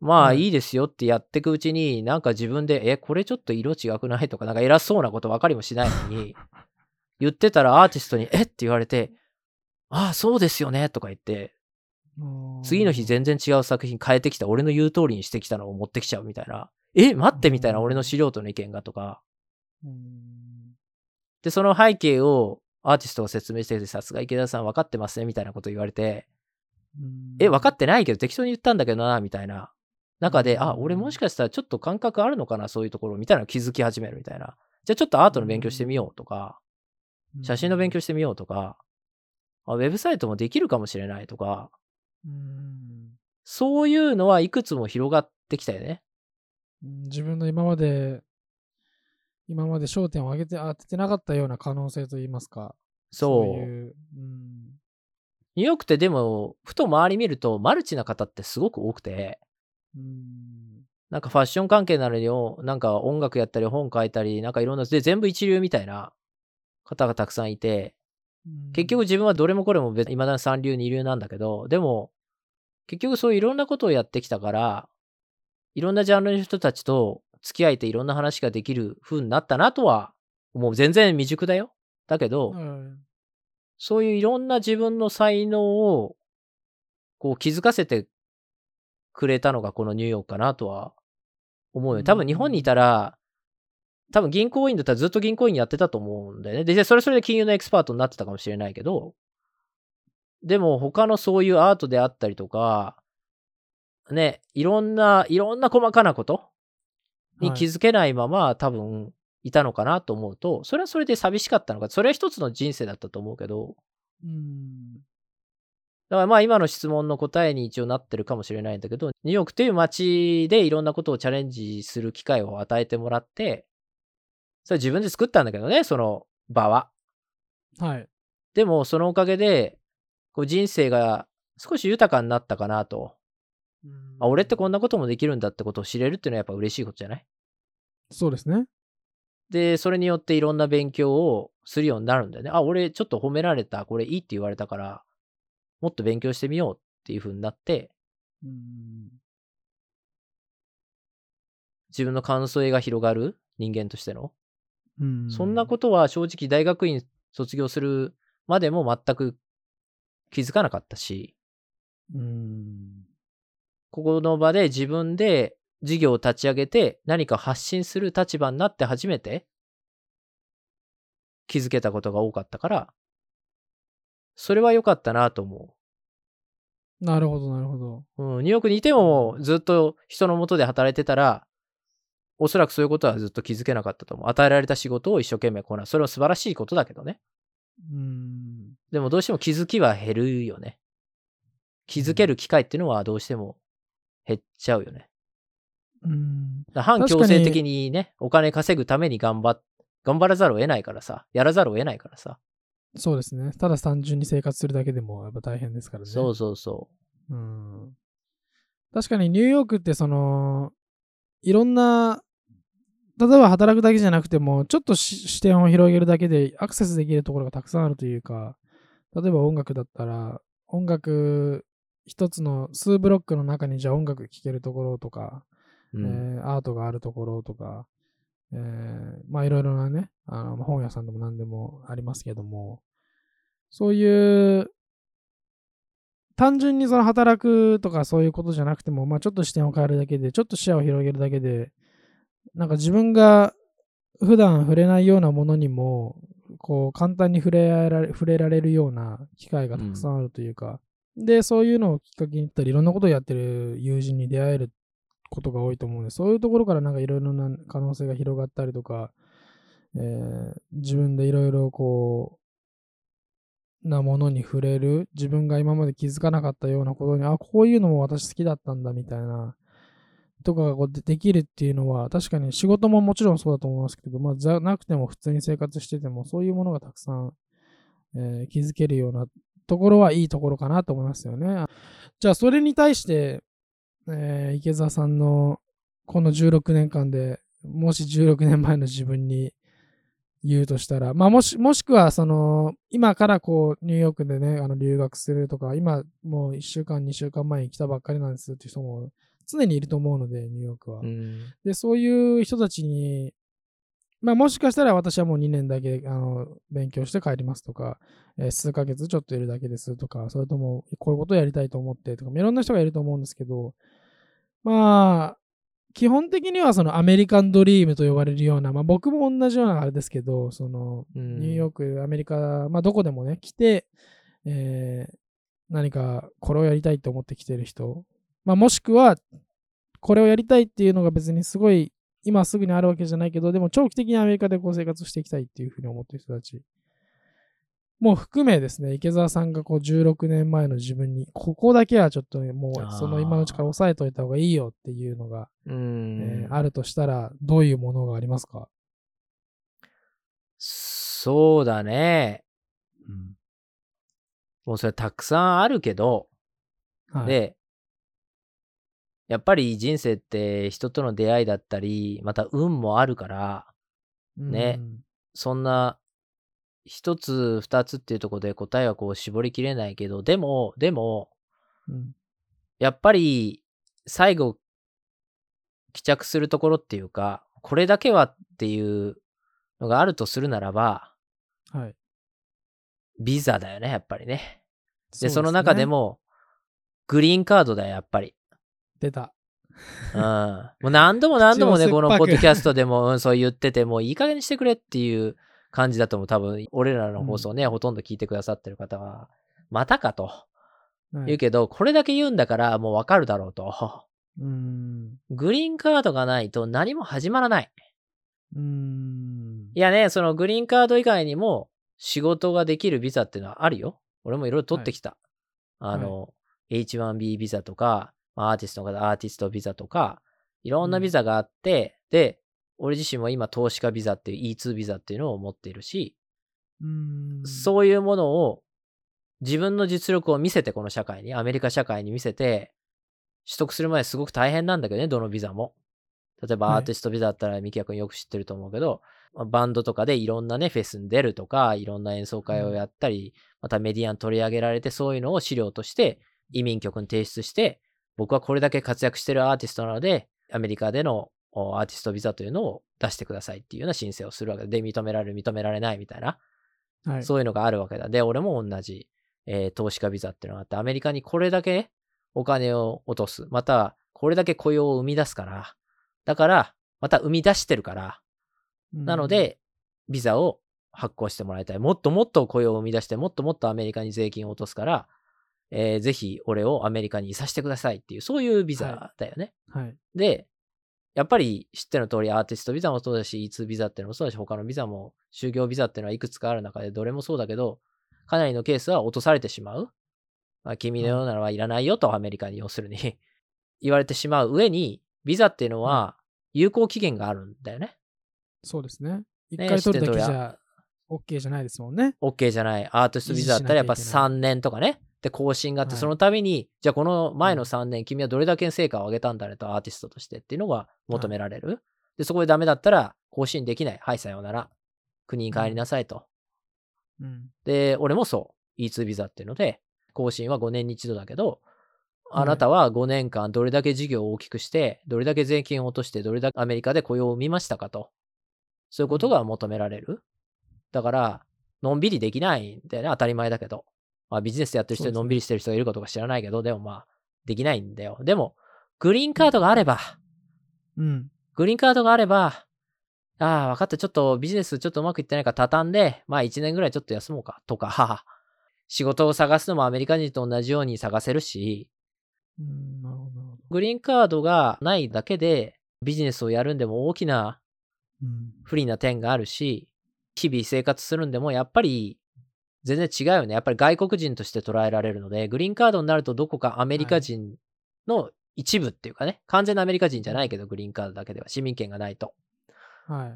まあはいいいですよってやってくうちに、なんか自分で、え、これちょっと色違くないとか、なんか偉そうなこと分かりもしないのに、*laughs* 言ってたらアーティストに、え？って言われて、ああ、そうですよね？とか言って、次の日全然違う作品変えてきた。俺の言う通りにしてきたのを持ってきちゃうみたいな。え、待ってみたいなうん。俺の素人の意見がとか。うん。で、その背景をアーティストが説明してて、さすが池田さん分かってますねみたいなこと言われて、うん。え、分かってないけど適当に言ったんだけどな、みたいな。中で、うん。あ、俺もしかしたらちょっと感覚あるのかな、そういうところみたいなの気づき始めるみたいな。じゃあちょっとアートの勉強してみようとか、写真の勉強してみようとか、あウェブサイトもできるかもしれないとか、うんそういうのはいくつも広がってきたよね。うん自分の今まで、今まで焦点を上げて当ててなかったような可能性といいますか。そう。いう。うんニューヨークってでも、ふと周り見るとマルチな方ってすごく多くて、うんなんかファッション関係なのに、おなんか音楽やったり本書いたり、なんかいろんな、で、全部一流みたいな方がたくさんいて、結局、自分はどれもこれも別に未だに三流二流なんだけど、でも、結局そういういろんなことをやってきたから、いろんなジャンルの人たちと付き合えていろんな話ができる風になったなとは、もう全然未熟だよ。だけど、はいそういういろんな自分の才能を、こう気づかせてくれたのがこのニューヨークかなとは思うよ。多分日本にいたら、多分銀行員だったらずっと銀行員やってたと思うんだよね。で、でそれそれで金融のエキスパートになってたかもしれないけど、でも他のそういうアートであったりとか、ね、いろんな、いろんな細かなことに気づけないまま、多分いたのかなと思うと、それはそれで寂しかったのか、それは一つの人生だったと思うけど、うんだからまあ今の質問の答えに一応なってるかもしれないんだけど、ニューヨークっていう街でいろんなことをチャレンジする機会を与えてもらって、それ自分で作ったんだけどね、その場は。はい。でもそのおかげで、こう人生が少し豊かになったかなと。あ、俺ってこんなこともできるんだってことを知れるっていうのはやっぱ嬉しいことじゃない？そうですね。で、それによっていろんな勉強をするようになるんだよね。あ、俺ちょっと褒められた、これいいって言われたから、もっと勉強してみようっていう風になって、うん自分の感想が広がる？人間としての。うんそんなことは正直大学院卒業するまでも全く気づかなかったし、うんここの場で自分で事業を立ち上げて何か発信する立場になって初めて気づけたことが多かったから、それは良かったなと思なるほど、なるほど。う。うん、ニューヨークにいてもずっと人の下で働いてたら、おそらくそういうことはずっと気づけなかったと思う。与えられた仕事を一生懸命こなす。それは素晴らしいことだけどね。うんでもどうしても気づきは減るよね。気づける機会っていうのはどうしても減っちゃうよね。うん反強制的にね、お金稼ぐために頑張っ、頑張らざるを得ないからさ、やらざるを得ないからさ。そうですね。ただ単純に生活するだけでもやっぱ大変ですからね。そうそうそうん確かにニューヨークってそのいろんな例えば働くだけじゃなくてもちょっとし視点を広げるだけでアクセスできるところがたくさんあるというか例えば音楽だったら音楽一つの数ブロックの中にじゃあ音楽聴けるところとかうん。えーアートがあるところとか、えーまあいろいろなね、あの本屋さんでも何でもありますけども、そういう、単純にその働くとかそういうことじゃなくても、まあちょっと視点を変えるだけで、ちょっと視野を広げるだけで、なんか自分が普段触れないようなものにも、こう簡単に触れられ触れられるような機会がたくさんあるというか、で、そういうのをきっかけに言ったり、いろんなことをやってる友人に出会えることが多いと思うので、そういうところからなんかいろいろな可能性が広がったりとか、えー自分でいろいろこう、なものに触れる、自分が今まで気づかなかったようなことに、あ、こういうのも私好きだったんだみたいな、とかがこうでできるっていうのは、確かに仕事ももちろんそうだと思いますけど、まあ、じゃなくても普通に生活してても、そういうものがたくさん、えー気づけるようなところはいいところかなと思いますよね。じゃあ、それに対して、えー池澤さんのこの16年間でもし16年前の自分に言うとしたら、まあ、もし、もしくは、その、今からこう、ニューヨークでね、あの、留学するとか、今、もう1週間、2週間前に来たばっかりなんですっていう人も常にいると思うので、ニューヨークは。うんで、そういう人たちに、まあ、もしかしたら私はもう2年だけあの勉強して帰りますとか、えー数ヶ月ちょっといるだけですとか、それともこういうことをやりたいと思ってとか、いろんな人がいると思うんですけど、まあ、基本的にはそのアメリカンドリームと呼ばれるような、まあ僕も同じようなあれですけど、そのうんニューヨーク、アメリカ、まあどこでもね、来て、えー何かこれをやりたいと思って来てる人、まあもしくは、これをやりたいっていうのが別にすごい今すぐにあるわけじゃないけど、でも長期的にアメリカでこう生活していきたいっていうふうに思ってる人たち。もう含めですね、池澤さんがこう16年前の自分に、ここだけはちょっとね、もうその今のうちから押さえといた方がいいよっていうのが、うん。えーあるとしたら、どういうものがありますか？そうだね。もうそれたくさんあるけど、はい、で、やっぱり人生って人との出会いだったり、また運もあるから、ねそんな一つ二つっていうところで答えはこう絞りきれないけど、でも、でも、うん。うんやっぱり最後帰着するところっていうか、これだけはっていうのがあるとするならば、はい。ビザだよね、やっぱりね。うで、その中で。も、グリーンカードだよ、やっぱり。出た。うん。もう何度も *laughs* 何度もね、このポッドキャストでも、うん、そう言ってて、もういい加減にしてくれっていう感じだと思う。多分、俺らの放送ね、ほとんど聞いてくださってる方は、またかとはい言うけど、これだけ言うんだからもうわかるだろうと。うーん。グリーンカードがないと何も始まらない。うーん。いやね、そのグリーンカード以外にも仕事ができるビザっていうのはあるよ。俺もいろいろ取ってきた。あの、H1B ビザとか、まあアーティストの方、アーティストビザとか、いろんなビザがあって、で、俺自身も今投資家ビザっていう E2 ビザっていうのを持っているし、うーん。そういうものを自分の実力を見せて、この社会に、アメリカ社会に見せて、取得するまですごく大変なんだけどね、どのビザも。例えばはいアーティストビザだったら、ミキヤ君よく知ってると思うけど、まあバンドとかでいろんなね、フェスに出るとか、いろんな演奏会をやったり、またメディアに取り上げられて、そういうのを資料として移民局に提出して、僕はこれだけ活躍してるアーティストなので、アメリカでのおアーティストビザというのを出してくださいっていうような申請をするわけで、で認められる、認められないみたいな。はい。そういうのがあるわけだ。で、俺も同じ、えー投資家ビザっていうのがあって、アメリカにこれだけお金を落とす。または、これだけ雇用を生み出すから。だから、また生み出してるから。なので、ビザを発行してもらいたい。もっともっと雇用を生み出して、もっともっとアメリカに税金を落とすから、えーぜひ俺をアメリカにいさせてくださいっていう、そういうビザだよね。うん、はい。で、やっぱり知っての通りアーティストビザもそうだし、E2 ビザっていうのもそうだし、他のビザも、就業ビザっていうのはいくつかある中でどれもそうだけど、かなりのケースは落とされてしまう。まあ、君のようなのはいらないよと、アメリカに要するに *laughs* 言われてしまう上に、ビザっていうのは有効期限があるんだよね。そうですね。一ね回取るだけじゃ OK じゃないですもんね。OK じゃない。アーティストビザだったらやっぱ維持しなきゃいけ3年とかね。で、更新があって、はいその度に、じゃあこの前の3年、君はどれだけ成果を上げたんだねと、アーティストとしてっていうのが求められる。で、そこでダメだったら、更新できない。はい、さようなら。国に帰りなさいと。うん。で、俺もそう。E2 ビザっていうので、更新は5年に一度だけど、あなたは5年間どれだけ事業を大きくして、どれだけ税金を落として、どれだけアメリカで雇用を生みましたかと。そういうことが求められる。だから、のんびりできないんだよね。当たり前だけど。まあビジネスやってる人でのんびりしてる人がいるかとか知らないけど、でもまあ、できないんだよ。でも、グリーンカードがあれば、うん。グリーンカードがあれば、ああ、分かった。ちょっとビジネスちょっとうまくいってないから畳んで、まあ1年ぐらいちょっと休もうか。とか、仕事を探すのもアメリカ人と同じように探せるし、うん、なるほど。グリーンカードがないだけでビジネスをやるんでも大きなうん。不利な点があるし、日々生活するんでもやっぱり全然違うよね。やっぱり外国人として捉えられるので、グリーンカードになるとどこかアメリカ人の一部っていうかね、完全なアメリカ人じゃないけど、グリーンカードだけでは市民権がないと。はい。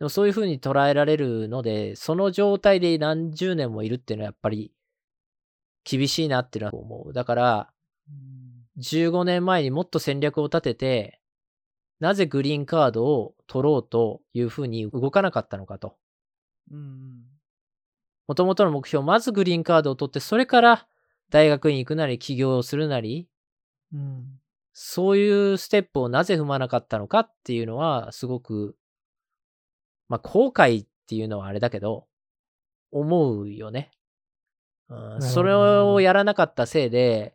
でもそういう風に捉えられるので、その状態で何十年もいるっていうのはやっぱり厳しいなっていうのは思う。だから、うん15年前にもっと戦略を立てて、なぜグリーンカードを取ろうという風に動かなかったのかと。うん。もともとの目標、まずグリーンカードを取って、それから大学に行くなり、起業をするなり、うん。そういうステップをなぜ踏まなかったのかっていうのは、すごく、まあ、後悔っていうのはあれだけど、思うよね。うんそれをやらなかったせいで、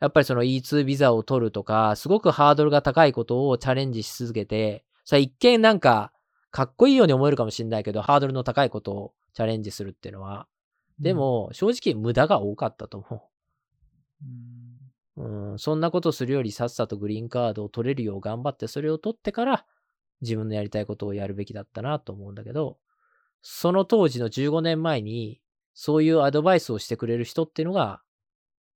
やっぱりその E2 ビザを取るとか、すごくハードルが高いことをチャレンジし続けて、それ一見なんか、かっこいいように思えるかもしれないけど、ハードルの高いことをチャレンジするっていうのは、でも、正直無駄が多かったと思う。うん、そんなことするよりさっさとグリーンカードを取れるよう頑張って、それを取ってから自分のやりたいことをやるべきだったなと思うんだけど、その当時の15年前に、そういうアドバイスをしてくれる人っていうのが、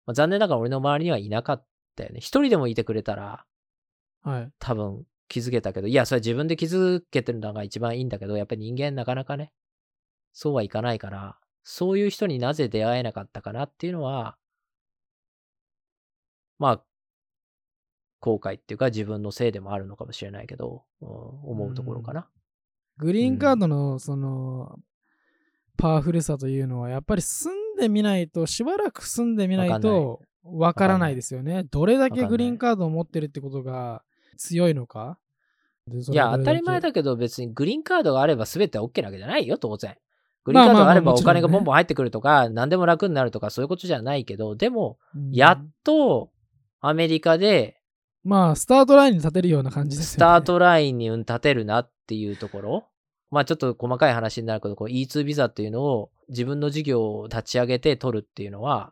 まあ、残念ながら俺の周りにはいなかったよね。一人でもいてくれたら、はい。多分気づけたけど、いや、それ自分で気づけてるのが一番いいんだけど、やっぱり人間なかなかね、そうはいかないから、そういう人になぜ出会えなかったかなっていうのは、まあ、後悔っていうか自分のせいでもあるのかもしれないけど、うん思うところかな。グリーンカードのその、パワフルさというのは、やっぱり住んでみないと、しばらく住んでみないとわからないですよね。どれだけグリーンカードを持ってるってことが強いのか。いや、当たり前だけど別にグリーンカードがあれば全て OK なわけじゃないよ、当然。グリーンカードがあればお金がボンボン入ってくるとか、何でも楽になるとか、そういうことじゃないけど、でも、うんやっとアメリカでまあ、スタートラインに立てるような感じですよね。スタートラインにうん立てるなっていうところ。まあちょっと細かい話になるけど、こう E2 ビザっていうのを自分の事業を立ち上げて取るっていうのは、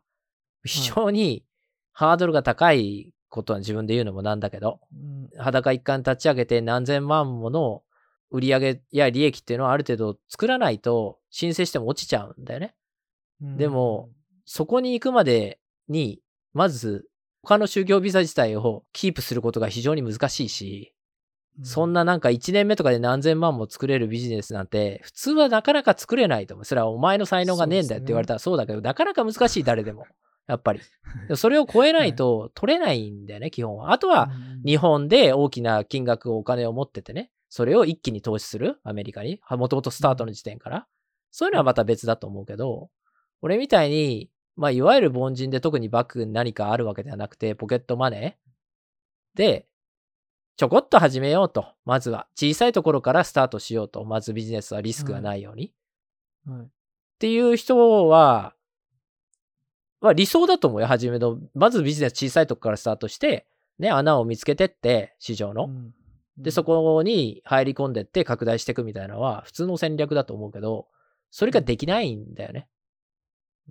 非常にハードルが高いことは自分で言うのもなんだけど、うん裸一貫立ち上げて何千万もの売り上げや利益っていうのはある程度作らないと申請しても落ちちゃうんだよね。でも、そこに行くまでに、まず他の就業ビザ自体をキープすることが非常に難しいし、そんな、ななんか1年目とかで何千万も作れるビジネスなんて、普通はなかなか作れないと思う。それはお前の才能がねえんだよって言われたらそうだけど、なかなか難しい、誰でも。*laughs* やっぱり。それを超えないと取れないんだよね、基本は。あとは、日本で大きな金額をお金を持っててね、それを一気に投資する、アメリカに？もともとスタートの時点から？そういうのはまた別だと思うけど、俺みたいに、まあ、いわゆる凡人で特にバックに何かあるわけではなくて、ポケットマネーで、ちょこっと始めようと。まずは。小さいところからスタートしようと。まずビジネスはリスクがないように。はいっていう人は、まあ理想だと思うよ、初めの。まずビジネス小さいとこからスタートして、ね、穴を見つけてって、市場の。うんで、そこに入り込んでって拡大していくみたいなのは普通の戦略だと思うけど、それができないんだよね。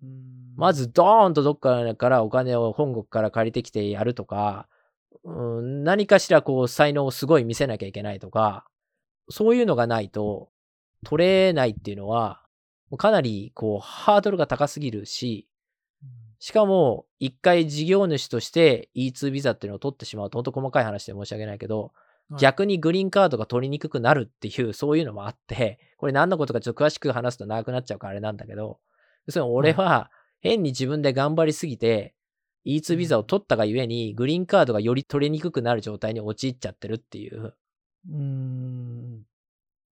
うん。まずドーンとどっかからお金を本国から借りてきてやるとか、うん、何かしらこう才能をすごい見せなきゃいけないとか、そういうのがないと取れないっていうのは、かなりこうハードルが高すぎるし、しかも一回事業主として E2 ビザっていうのを取ってしまうと、本当細かい話で申し訳ないけど、はい逆にグリーンカードが取りにくくなるっていう、*laughs* そういうのもあって、これ何のことかちょっと詳しく話すと長くなっちゃうからあれなんだけど、要するに俺は変に自分で頑張りすぎて、E2 ビザを取ったがゆえに、グリーンカードがより取りにくくなる状態に陥っちゃってるっていう。うん。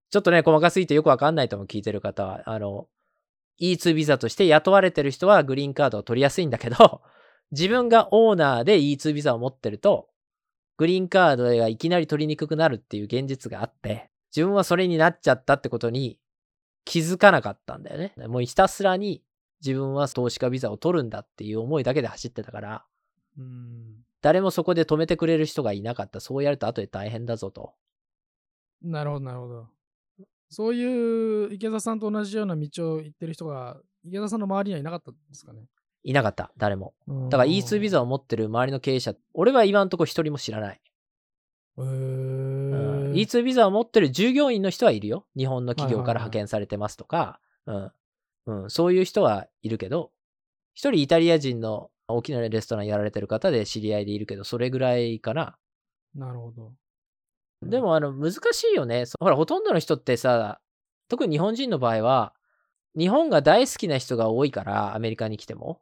ちょっとね、細かすぎてよくわかんないとも聞いてる方は、あの、E2 ビザとして雇われてる人はグリーンカードを取りやすいんだけど、自分がオーナーで E2 ビザを持ってると、グリーンカードがいきなり取りにくくなるっていう現実があって、自分はそれになっちゃったってことに気づかなかったんだよね。もうひたすらに自分は投資家ビザを取るんだっていう思いだけで走ってたから、うん。誰もそこで止めてくれる人がいなかった。そうやると後で大変だぞと。なるほど、なるほど。そういう池田さんと同じような道を行ってる人が、池田さんの周りにはいなかったんですかね？いなかった、誰も。だだから E2 ビザを持ってる周りの経営者、俺は今のところ一人も知らない。へうんー E2 ビザを持ってる従業員の人はいるよ。日本の企業から派遣されてますとか、そういう人はいるけど、一人イタリア人の大きなレストランやられてる方で知り合いでいるけど、それぐらいかな。なるほど。でも、あの、難しいよね。そほら、ほとんどの人ってさ、特に日本人の場合は、日本が大好きな人が多いから、アメリカに来ても。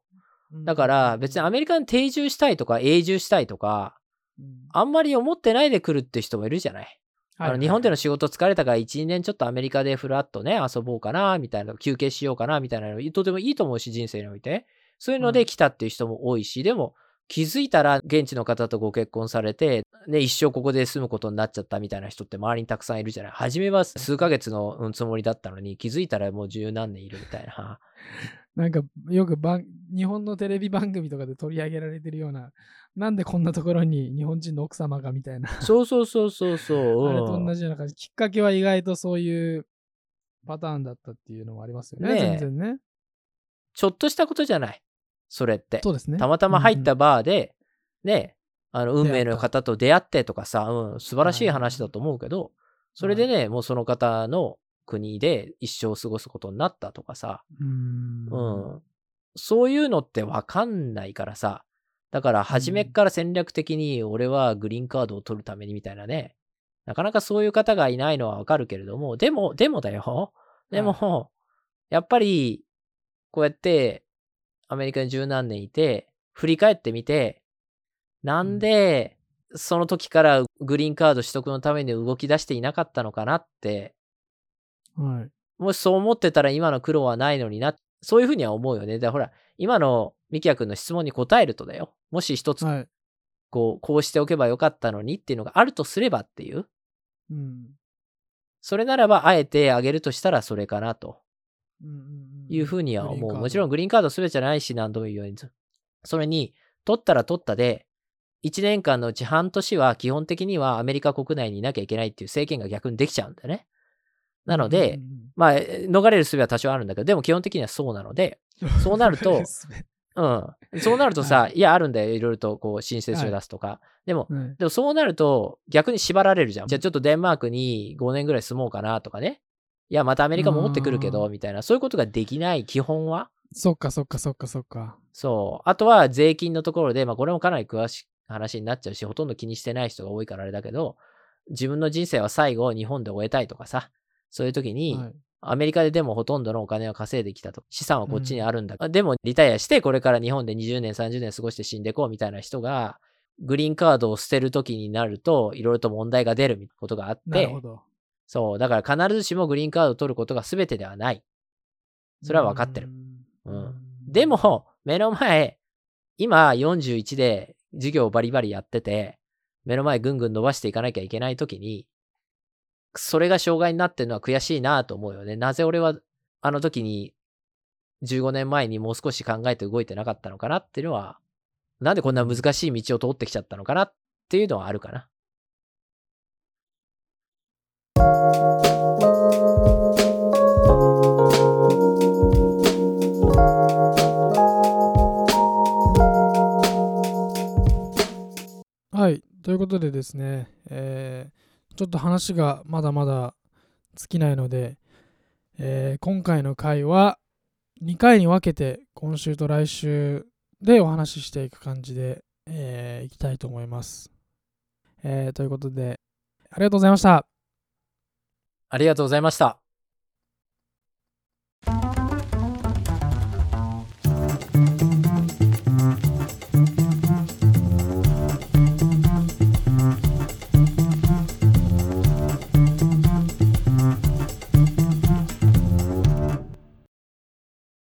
だから、別にアメリカに定住したいとか、永住したいとか、うん、あんまり思ってないで来るって人もいるじゃない。あの日本での仕事疲れたから1、2年ちょっとアメリカでフラッとね、遊ぼうかな、みたいな、休憩しようかな、みたいなの、とてもいいと思うし、人生において。そういうので来たっていう人も多いし、でも、気づいたら現地の方とご結婚されて、ね、一生ここで住むことになっちゃったみたいな人って周りにたくさんいるじゃない。初めは数ヶ月のうんつもりだったのに、気づいたらもう十何年いるみたいな。*laughs* なんかよく番日本のテレビ番組とかで取り上げられてるような、なんでこんなところに *laughs* 日本人の奥様がみたいな、そうそうそうそうそう。あれとうん同じような感じ。きっかけは意外とそういうパターンだったっていうのもありますよね。ねえ全然ね。ちょっとしたことじゃない。それって。そうですね。たまたま入っうんたバーで、ね、あの、運命の方と出会ってとかさ、うん、素晴らしい話だと思うけど、それでね、もうその方の国で一生過ごすことになったとかさ、うん。うん。そういうのってわかんないからさ、だから初めっから戦略的に俺はグリーンカードを取るためにみたいなね、なかなかそういう方がいないのはわかるけれども、でも、でもだよ。でも、やっぱり、こうやってアメリカに十何年いて、振り返ってみて、なんで、その時からグリーンカード取得のために動き出していなかったのかなって、はい。もしそう思ってたら今の苦労はないのにな、そういうふうには思うよね。だからほら、今のミキヤ君の質問に答えるとだよ。もし一つ、はい。こう、こうしておけばよかったのにっていうのがあるとすればっていう。うん。それならば、あえてあげるとしたらそれかなとうんうんうんいうふうには思う。もちろんググリーンカードすべてじゃないし、何度も言うように。それに、取ったら取ったで、1年間のうち半年は基本的にはアメリカ国内にいなきゃいけないっていう制限が逆にできちゃうんだよね。なので、まあ、え逃れる術は多少あるんだけど、でも基本的にはそうなので、*laughs* そうなるとうん。そうなるとさ、い、や、あるんだよ。いろいろとこう申請書出すとか。でも、はいでもそうなると逆に縛られるじゃん。じゃあちょっとデンマークに5年ぐらい住もうかなとかね。いや、またアメリカ戻ってくるけど、うんみたいな。そういうことができない、基本は？そっかそっかそっかそっか。そう。あとは税金のところで、まあこれもかなり詳しい話になっちゃうし、ほとんど気にしてない人が多いからあれだけど、自分の人生は最後日本で終えたいとかさ、そういう時に、はいアメリカででもほとんどのお金を稼いできたと。資産はこっちにあるんだ。でもリタイアして、これから日本で20年、30年過ごして死んでこうみたいな人が、グリーンカードを捨てる時になると、いろいろと問題が出るみたいなことがあってなるほ、ど。そう。だから必ずしもグリーンカードを取ることが全てではない。それは分かってる。うん。うんで、も、目の前、今41で授業をバリバリやってて、目の前ぐんぐん伸ばしていかなきゃいけない時に、それが障害になってるのは悔しいなと思うよね。なぜ俺はあの時に15年前にもう少し考えて動いてなかったのかなっていうのは、なんでこんな難しい道を通ってきちゃったのかなっていうのはあるかな。はい。ということでですね、えーちょっと話がまだまだ尽きないので、えー今回の回は2回に分けて今週と来週でお話ししていく感じで、えーいきたいと思います。えーということで、ありがとうございました。ありがとうございました。